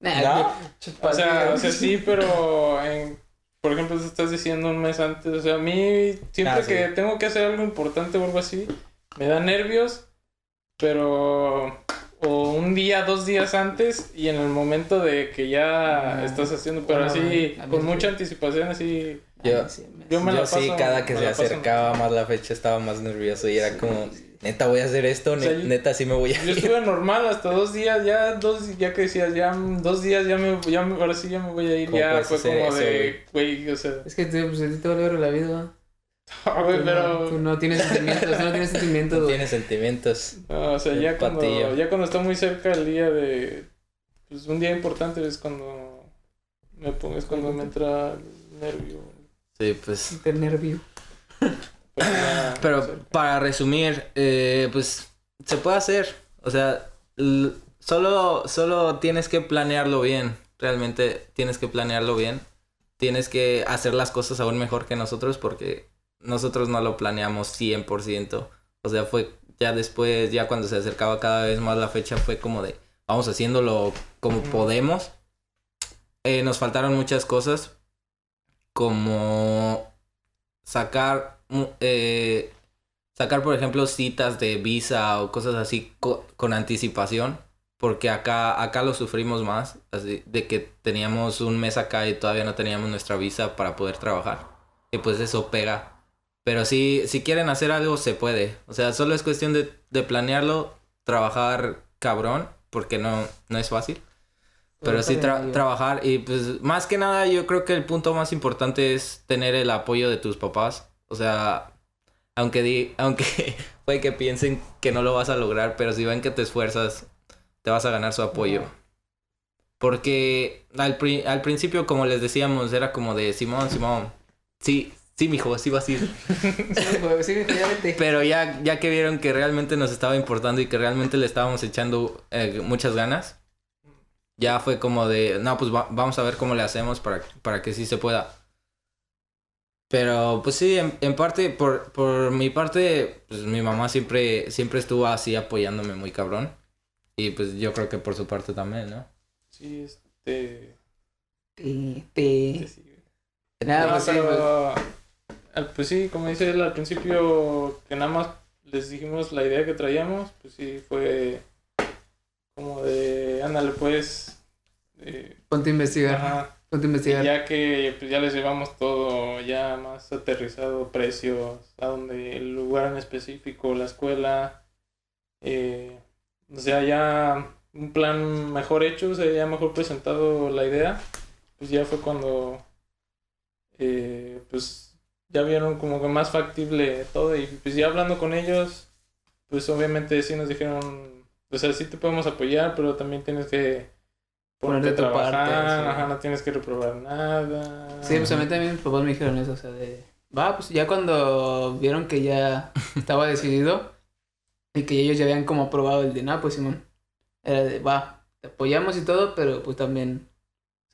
Nah, O sea, o sea, sí, pero en, por ejemplo, tú estás diciendo un mes antes, o sea, a mí siempre Ah, sí. que tengo que hacer algo importante o algo así, me da nervios, pero o un día, dos días antes y en el momento de que ya Ah, estás haciendo, pero bueno, así con sí. mucha anticipación, así, Yo, yo me yo la paso. sí, cada que me se paso- acercaba más la fecha estaba más nervioso y era como, neta voy a hacer esto, O sea, ne- yo- neta sí me voy a Yo ir. estuve normal hasta dos días, ya dos, ya que decías, ya dos días, ya me, ya me- ahora sí ya me voy a ir, ¿Cómo ya fue como eso, de, güey, o sea, Es que te, pues, a ti te vale la vida. güey, no- pero... Tú no tienes sentimientos, tú no tienes sentimientos, No güey. tiene sentimientos. No, o sea, El ya cuando, patillo. ya cuando está muy cerca el día de, pues un día importante es cuando me pongo, es cuando me entra el nervio. Sí, pues. De nervio. Pero, ya Pero para resumir, eh, pues se puede hacer. O sea, solo, solo tienes que planearlo bien. Realmente tienes que planearlo bien. Tienes que hacer las cosas aún mejor que nosotros porque nosotros no lo planeamos 100%. O sea, fue ya después, ya cuando se acercaba cada vez más la fecha, fue como de, vamos haciéndolo como podemos. Eh, nos faltaron muchas cosas, como sacar, eh, sacar por ejemplo citas de visa o cosas así co- con anticipación, porque acá, acá lo sufrimos más, así de que teníamos un mes acá y todavía no teníamos nuestra visa para poder trabajar, y pues eso pega. Pero si, si quieren hacer algo, se puede. O sea, solo es cuestión de, de planearlo, trabajar cabrón, porque no, no es fácil. Pero sí tra- trabajar y pues más que nada yo creo que el punto más importante es tener el apoyo de tus papás. O sea, aunque di aunque puede que piensen que no lo vas a lograr, pero si ven que te esfuerzas, te vas a ganar su apoyo. Porque al, pri- al principio, como les decíamos, era como de Simón, Simón, sí, sí, mijo, sí vas a ir. Sí, güey, sí, ya. Pero ya, ya que vieron que realmente nos estaba importando y que realmente le estábamos echando eh, muchas ganas, ya fue como de, no, pues va- vamos a ver cómo le hacemos para, para que sí se pueda. Pero pues sí, en, en parte, por, por mi parte, pues mi mamá siempre, siempre estuvo así apoyándome muy cabrón. Y pues yo creo que por su parte también, ¿no? Sí, este... Te, te. sí, güey. Nada, No, pues pero, al- pues sí, como dice él al principio, que nada más les dijimos la idea que traíamos, pues sí, fue como de, ándale pues, eh, Ponte a investigar. ajá, Ya que pues, ya les llevamos todo ya más aterrizado, precios, a donde el lugar en específico, la escuela, eh, o sea, ya un plan mejor hecho, o sea, ya mejor presentado la idea, pues ya fue cuando, eh, pues ya vieron como que más factible todo y pues ya hablando con ellos, pues obviamente sí nos dijeron, o sea, sí te podemos apoyar, pero también tienes que ponerte a parte, trabajar, sí. ajá, no tienes que reprobar nada. Sí, pues a mí también mis papás me dijeron eso, o sea, de... Va, pues ya cuando vieron que ya estaba decidido y que ellos ya habían como aprobado el de, nada, pues Simón, era de, va, te apoyamos y todo, pero pues también,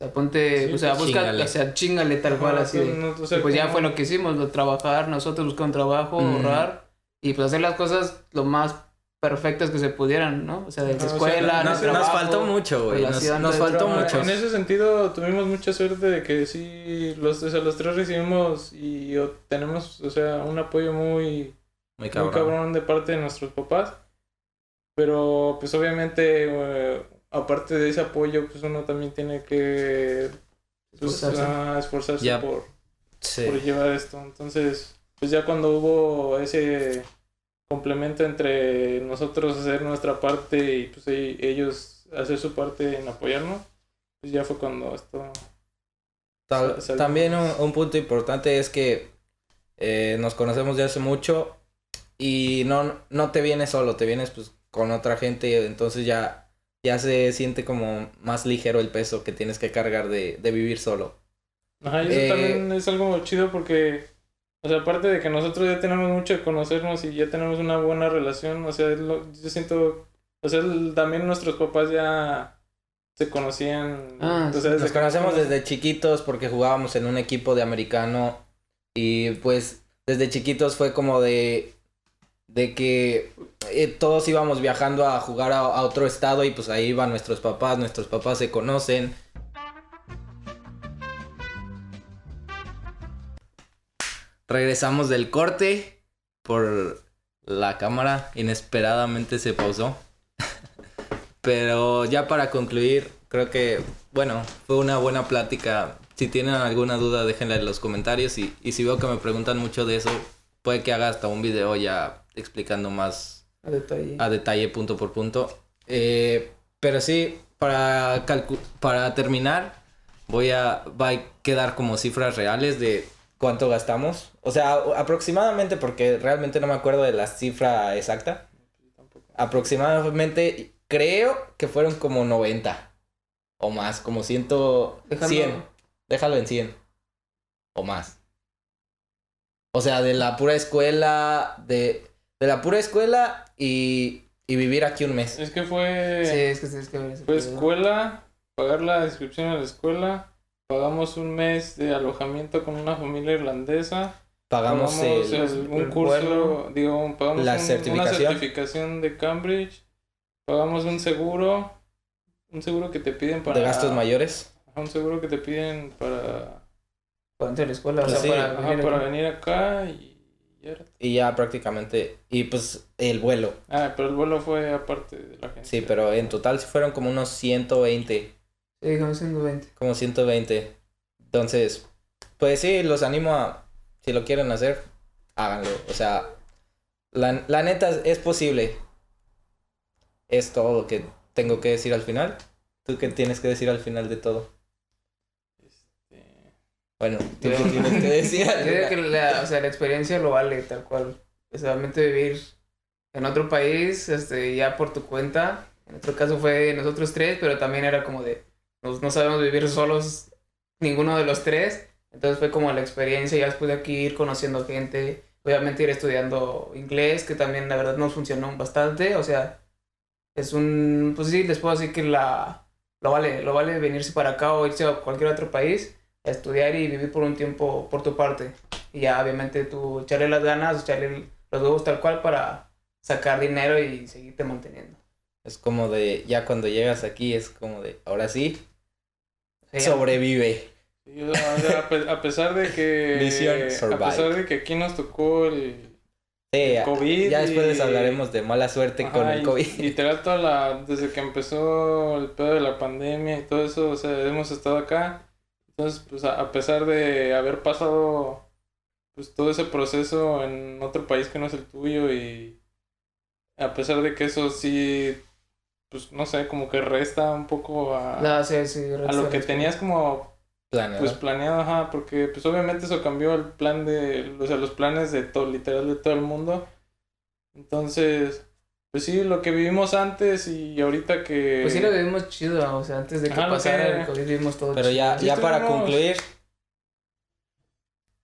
o sea, ponte, Sí, o sea, pues, busca, o sea, chingale tal cual, Ajá, así tú de... no- o sea, y pues ya fue lo que hicimos, lo trabajar, nosotros buscar un trabajo, Mm. ahorrar y pues hacer las cosas lo más perfectas que se pudieran, ¿no? O sea, de la Ajá, o sea, escuela, no- el Nos, no- nos trabajo, faltó mucho, güey. Nos, faltó trabajo. mucho. En ese sentido tuvimos mucha suerte de que sí, los, o sea, los tres recibimos y o- tenemos, o sea, un apoyo muy, Muy muy cabrón. de parte de nuestros papás. Pero pues obviamente, eh, aparte de ese apoyo, pues uno también tiene que pues, Esforzarse. ah, esforzarse Ya. por, Sí. por llevar esto. Entonces, pues ya cuando hubo ese complemento entre nosotros hacer nuestra parte y pues ellos hacer su parte en apoyarnos, pues ya fue cuando esto... Tal- también un, un punto importante es que eh, nos conocemos de hace mucho y no, no te vienes solo, te vienes pues con otra gente, entonces ya, ya se siente como más ligero el peso que tienes que cargar de, de vivir solo. Ajá, y eso Eh, también es algo chido porque, O sea, aparte de que nosotros ya tenemos mucho de conocernos y ya tenemos una buena relación, o sea, lo- yo siento, o sea, el- también nuestros papás ya se conocían. Ah, o sea, Nos desde que conocemos desde chiquitos porque jugábamos en un equipo de americano y pues desde chiquitos fue como de de que eh, todos íbamos viajando a jugar a, a otro estado y pues ahí iban nuestros papás, nuestros papás se conocen. Regresamos del corte por la cámara inesperadamente se pausó. Pero ya para concluir, creo que, bueno, fue una buena plática. Si tienen alguna duda, déjenla en los comentarios. Y, y si veo que me preguntan mucho de eso, puede que haga hasta un video ya explicando más A detalle. a detalle, punto por punto. Eh, pero sí, para, para terminar, voy a, va a quedar como cifras reales de cuánto gastamos. O sea, aproximadamente, porque realmente no me acuerdo de la cifra exacta. Aproximadamente, creo que fueron como 90 o más, como 100, Dejando- 100. Déjalo en 100 o más. O sea, de la pura escuela, de, de la pura escuela y, y vivir aquí un mes. Es que fue, Sí, es que tienes que ver ese fue escuela, pagar la inscripción a la escuela, pagamos un mes de alojamiento con una familia irlandesa, Pagamos pagamos el, el- un el curso, vuelo, digo, pagamos la un- una certificación. certificación de Cambridge, pagamos un seguro, un seguro que te piden para... de gastos mayores. Un seguro que te piden para, Para entrar a la escuela, o Pues sea, sí, para ajá, venir para aquí. venir acá y ya era. Y ya prácticamente. Y pues el vuelo. Ah, pero el vuelo fue aparte de la agencia. Sí, pero en total sí fueron como unos 120. Sí, digamos 120. Como 120. Entonces, pues sí, los animo a. Si lo quieren hacer, háganlo. O sea, la, la neta es- posible. Es todo lo que tengo que decir al final. ¿Tú qué tienes que decir al final de todo? Este, Bueno, ¿tú qué tienes que decir al Yo digo que final? la, o sea, la experiencia lo vale tal cual. O sea, realmente vivir en otro país, este, ya por tu cuenta. En nuestro caso fue nosotros tres, pero también era como de, no sabemos vivir solos ninguno de los tres. Entonces fue como la experiencia, ya después de aquí ir conociendo gente, obviamente ir estudiando inglés, que también la verdad nos funcionó bastante. O sea, es un, pues sí, les puedo decir que la, lo vale, lo vale venirse para acá o irse a cualquier otro país a estudiar y vivir por un tiempo por tu parte. Y ya obviamente tú echarle las ganas, echarle los huevos tal cual para sacar dinero y seguirte manteniendo. Es como de, ya cuando llegas aquí, es como de, ahora sí, sobrevive. sí, o sea, a, pe- a pesar de que... Mission A pesar de que aquí nos tocó el, Sí, el ya- COVID ya después les y- hablaremos de mala suerte con el y- COVID. Literal, toda la, desde que empezó el pedo de la pandemia y todo eso, o sea, hemos estado acá. Entonces, pues a, a pesar de haber pasado pues todo ese proceso en otro país que no es el tuyo y a pesar de que eso sí, pues no sé, como que resta un poco a, la- sí, sí, a lo que tenías como Planeado. pues planeado, ajá, porque pues obviamente eso cambió el plan de, o sea, los planes de todo, literal de todo el mundo. Entonces, pues sí, lo que vivimos antes y ahorita que... Pues sí lo vivimos chido, o sea, antes de que Ajá, lo pasara que- el COVID vivimos todo Pero chido. ya, ya para concluir,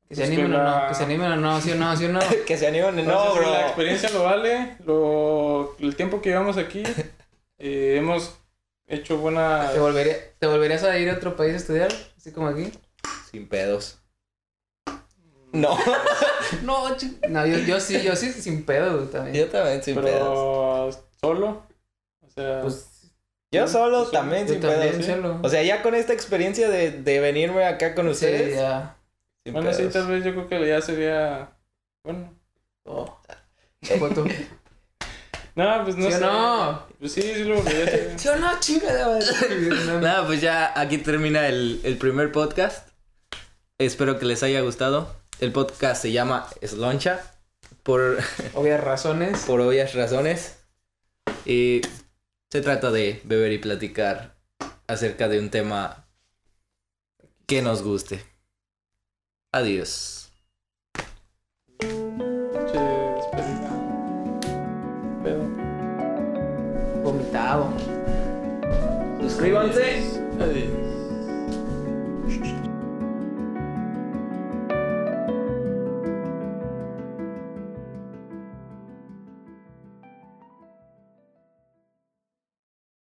Que se pues animen que o la- no, que se animen o no, sí o no, sí o no. que se animen. No, Entonces, bro. La experiencia lo vale, lo, el tiempo que llevamos aquí, eh, hemos hecho buena... ¿Te, volvería, ¿Te volverías a ir a otro país a estudiar? Así como aquí. Sin pedos. No, No, No, yo, yo sí, yo sí sin pedo güey, también. yo también sin pedos. Pero solo, o sea, Pues Yo solo también yo sin también pedos. solo. O sea, ya con esta experiencia de, de venirme acá con Sí, ustedes. ya. sin bueno, sí, pedos. tal vez yo creo que ya sería... Bueno, Oh. No, pues no ¿Sí sé. no? Pues sí, sí lo hacer. ¿Sí o no, chingada? No. Nada, pues ya aquí termina el, el primer podcast. Espero que les haya gustado. El podcast se llama Sloncha por, Obvias razones. por obvias razones. Y se trata de beber y platicar acerca de un tema que nos guste. Adiós. centavo. Suscríbanse. Adiós.